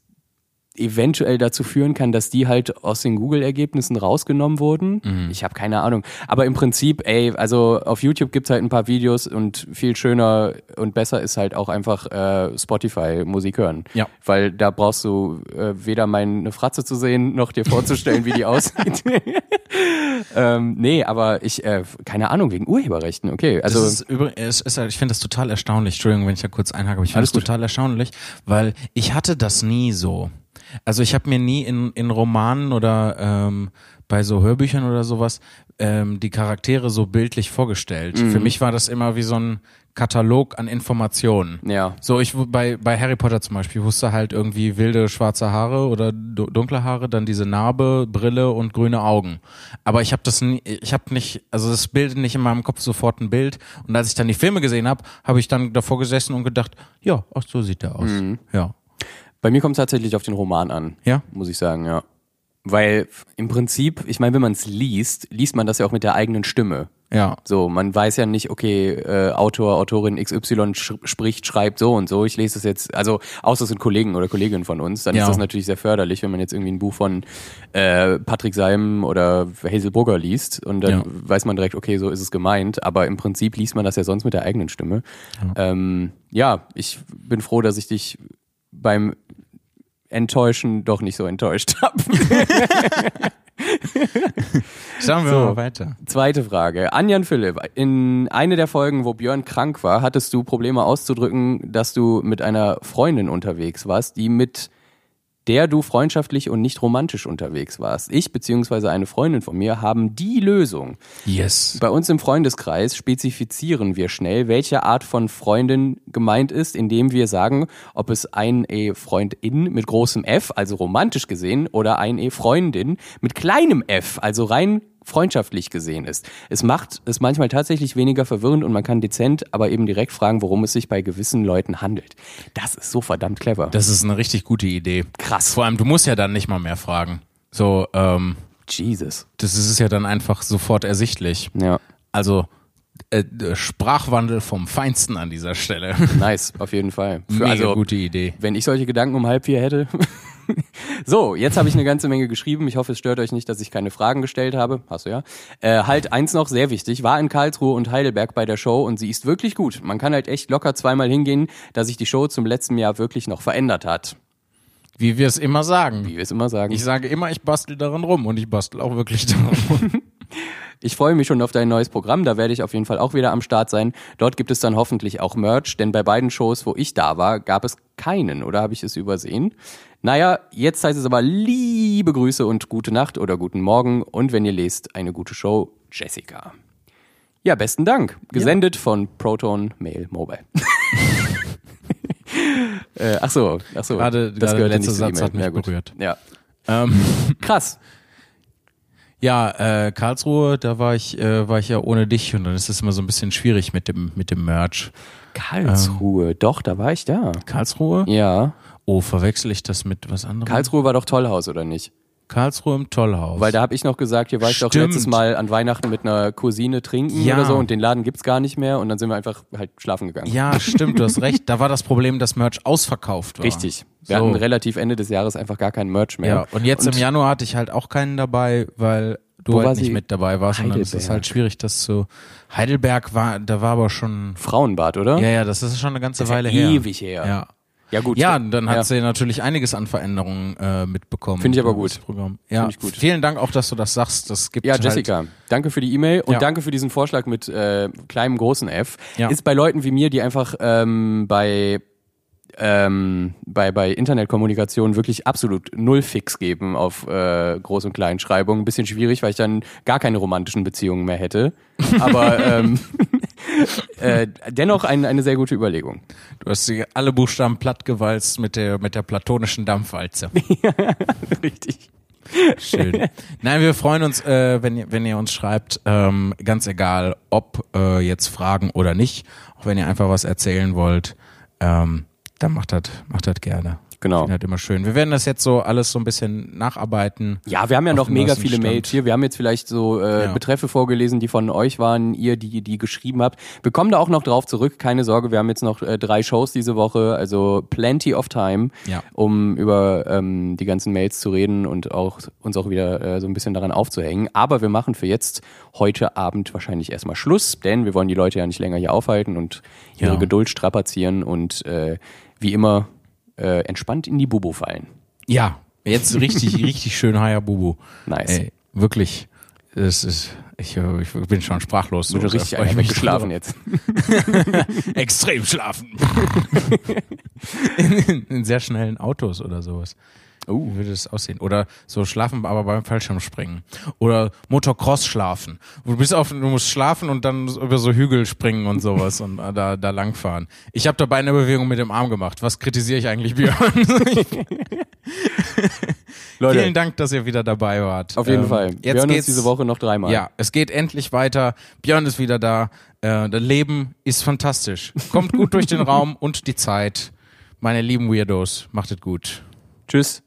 eventuell dazu führen kann, dass die halt aus den Google-Ergebnissen rausgenommen wurden. Mhm. Ich habe keine Ahnung. Aber im Prinzip, ey, also auf YouTube gibt's halt ein paar Videos und viel schöner und besser ist halt auch einfach äh, Spotify Musik hören. Ja. Weil da brauchst du äh, weder meine Fratze zu sehen, noch dir vorzustellen, wie die aussieht. ähm, nee, aber ich, äh, keine Ahnung, wegen Urheberrechten, okay. Also das ist übrigens, ist, ist, ich finde das total erstaunlich, Entschuldigung, wenn ich da kurz einhake, aber ich finde das total erstaunlich, weil ich hatte das nie so. Also ich habe mir nie in, in Romanen oder ähm, bei so Hörbüchern oder sowas ähm, die Charaktere so bildlich vorgestellt. Mhm. Für mich war das immer wie so ein Katalog an Informationen. Ja. So ich bei bei Harry Potter zum Beispiel wusste halt irgendwie wilde schwarze Haare oder dunkle Haare, dann diese Narbe, Brille und grüne Augen. Aber ich habe das nie, ich habe nicht, also das bildet nicht in meinem Kopf sofort ein Bild. Und als ich dann die Filme gesehen habe, habe ich dann davor gesessen und gedacht, ja, ach so sieht der aus. Mhm. Ja. Bei mir kommt es tatsächlich auf den Roman an. Ja. Muss ich sagen, ja. Weil im Prinzip, ich meine, wenn man es liest, liest man das ja auch mit der eigenen Stimme. Ja. So, man weiß ja nicht, okay, äh, Autor, Autorin XY sch spricht, schreibt so und so. Ich lese das jetzt, also außer es sind Kollegen oder Kolleginnen von uns, dann ja. ist das natürlich sehr förderlich, wenn man jetzt irgendwie ein Buch von äh, Patrick Seim oder Hazel Brugger liest und dann ja. weiß man direkt, okay, so ist es gemeint. Aber im Prinzip liest man das ja sonst mit der eigenen Stimme. Ja, ähm, ja ich bin froh, dass ich dich beim Enttäuschen doch nicht so enttäuscht habe. Schauen wir so, mal weiter. Zweite Frage. Anjan Philipp, in einer der Folgen, wo Björn krank war, hattest du Probleme auszudrücken, dass du mit einer Freundin unterwegs warst, die mit der du freundschaftlich und nicht romantisch unterwegs warst. Ich bzw. eine Freundin von mir haben die Lösung. Yes. Bei uns im Freundeskreis spezifizieren wir schnell, welche Art von Freundin gemeint ist, indem wir sagen, ob es ein E-Freundin mit großem F, also romantisch gesehen, oder ein E-Freundin mit kleinem F, also rein freundschaftlich gesehen ist. Es macht es manchmal tatsächlich weniger verwirrend und man kann dezent, aber eben direkt fragen, worum es sich bei gewissen Leuten handelt. Das ist so verdammt clever. Das ist eine richtig gute Idee. Krass. Vor allem, du musst ja dann nicht mal mehr fragen. So, ähm, Jesus. Das ist ja dann einfach sofort ersichtlich. Ja. Also, äh, Sprachwandel vom Feinsten an dieser Stelle. Nice, auf jeden Fall. Für, Mega also, gute Idee. Wenn ich solche Gedanken um halb vier hätte. so, jetzt habe ich eine ganze Menge geschrieben. Ich hoffe, es stört euch nicht, dass ich keine Fragen gestellt habe. Hast du ja. Äh, halt eins noch, sehr wichtig. War in Karlsruhe und Heidelberg bei der Show und sie ist wirklich gut. Man kann halt echt locker zweimal hingehen, dass sich die Show zum letzten Jahr wirklich noch verändert hat. Wie wir es immer sagen. Wie wir es immer sagen. Ich sage immer, ich bastel daran rum und ich bastel auch wirklich daran rum. Ich freue mich schon auf dein neues Programm, da werde ich auf jeden Fall auch wieder am Start sein. Dort gibt es dann hoffentlich auch Merch, denn bei beiden Shows, wo ich da war, gab es keinen, oder habe ich es übersehen? Naja, jetzt heißt es aber liebe Grüße und gute Nacht oder guten Morgen und wenn ihr lest, eine gute Show, Jessica. Ja, besten Dank. Gesendet ja. von Proton Mail Mobile. äh, ach so, ach so. Gerade, das gerade gehört letzter Satz hat mich ja, berührt. Ja. Ähm. Krass. Ja, äh, Karlsruhe, da war ich, äh, war ich ja ohne dich und dann ist es immer so ein bisschen schwierig mit dem, mit dem Merch. Karlsruhe, ähm, doch, da war ich da. Karlsruhe? Ja. Oh, verwechsel ich das mit was anderem? Karlsruhe war doch Tollhaus, oder nicht? Karlsruhe im Tollhaus. Weil da habe ich noch gesagt, hier war ich doch letztes Mal an Weihnachten mit einer Cousine trinken ja. oder so und den Laden gibt's gar nicht mehr und dann sind wir einfach halt schlafen gegangen. Ja, stimmt, du hast recht. Da war das Problem, dass Merch ausverkauft war. Richtig. Wir so. hatten relativ Ende des Jahres einfach gar keinen Merch mehr. Ja, und jetzt und im Januar hatte ich halt auch keinen dabei, weil du Wo halt nicht mit dabei warst und dann ist es halt schwierig, das zu. Heidelberg war, da war aber schon. Frauenbad, oder? Ja, ja, das ist schon eine ganze Weile ja her. Ewig her. Ja. Ja, gut. Ja, dann hat ja. sie natürlich einiges an Veränderungen äh, mitbekommen. Finde ich aber gut. Programm. Ja, Finde ich gut. Vielen Dank auch, dass du das sagst. Das gibt Ja, halt Jessica, danke für die E-Mail und ja. danke für diesen Vorschlag mit äh, kleinem, großen F. Ja. Ist bei Leuten wie mir, die einfach ähm, bei ähm, bei, bei Internetkommunikation wirklich absolut null Fix geben auf äh, Groß- und Kleinschreibung. Ein bisschen schwierig, weil ich dann gar keine romantischen Beziehungen mehr hätte. Aber ähm, äh, dennoch ein, eine sehr gute Überlegung. Du hast sie alle Buchstaben plattgewalzt mit der, mit der platonischen Dampfwalze. ja, richtig. Schön. Nein, wir freuen uns, äh, wenn, ihr, wenn ihr uns schreibt, ähm, ganz egal, ob äh, jetzt Fragen oder nicht, auch wenn ihr einfach was erzählen wollt. Ähm, dann macht das macht das gerne. Genau. Finde halt immer schön. Wir werden das jetzt so alles so ein bisschen nacharbeiten. Ja, wir haben ja noch mega viele Stand. Mails hier. Wir haben jetzt vielleicht so äh, ja. Betreffe vorgelesen, die von euch waren, ihr, die die geschrieben habt. Wir kommen da auch noch drauf zurück, keine Sorge. Wir haben jetzt noch äh, drei Shows diese Woche, also plenty of time, ja. um über ähm, die ganzen Mails zu reden und auch uns auch wieder äh, so ein bisschen daran aufzuhängen. Aber wir machen für jetzt heute Abend wahrscheinlich erstmal Schluss, denn wir wollen die Leute ja nicht länger hier aufhalten und ihre ja. Geduld strapazieren und äh, wie immer äh, entspannt in die Bubu fallen. Ja, jetzt richtig, richtig schön Hayabubu. Nice. Ey, wirklich. Das ist, ich, ich bin schon sprachlos. So, bin schon richtig weggeschlafen jetzt. Extrem schlafen. in, in, in sehr schnellen Autos oder sowas. Oh. Wie würde das aussehen? Oder so schlafen, aber beim Fallschirmspringen. Oder Motocross schlafen. Du bist auf, du musst schlafen und dann über so Hügel springen und sowas und da, da langfahren. Ich habe dabei eine Bewegung mit dem Arm gemacht. Was kritisiere ich eigentlich, Björn? Leute, vielen Dank, dass ihr wieder dabei wart. Auf jeden ähm, Fall. Jetzt Björn geht's diese Woche noch dreimal. Ja, es geht endlich weiter. Björn ist wieder da. Äh, das Leben ist fantastisch. Kommt gut durch den Raum und die Zeit. Meine lieben Weirdos, macht es gut. Tschüss.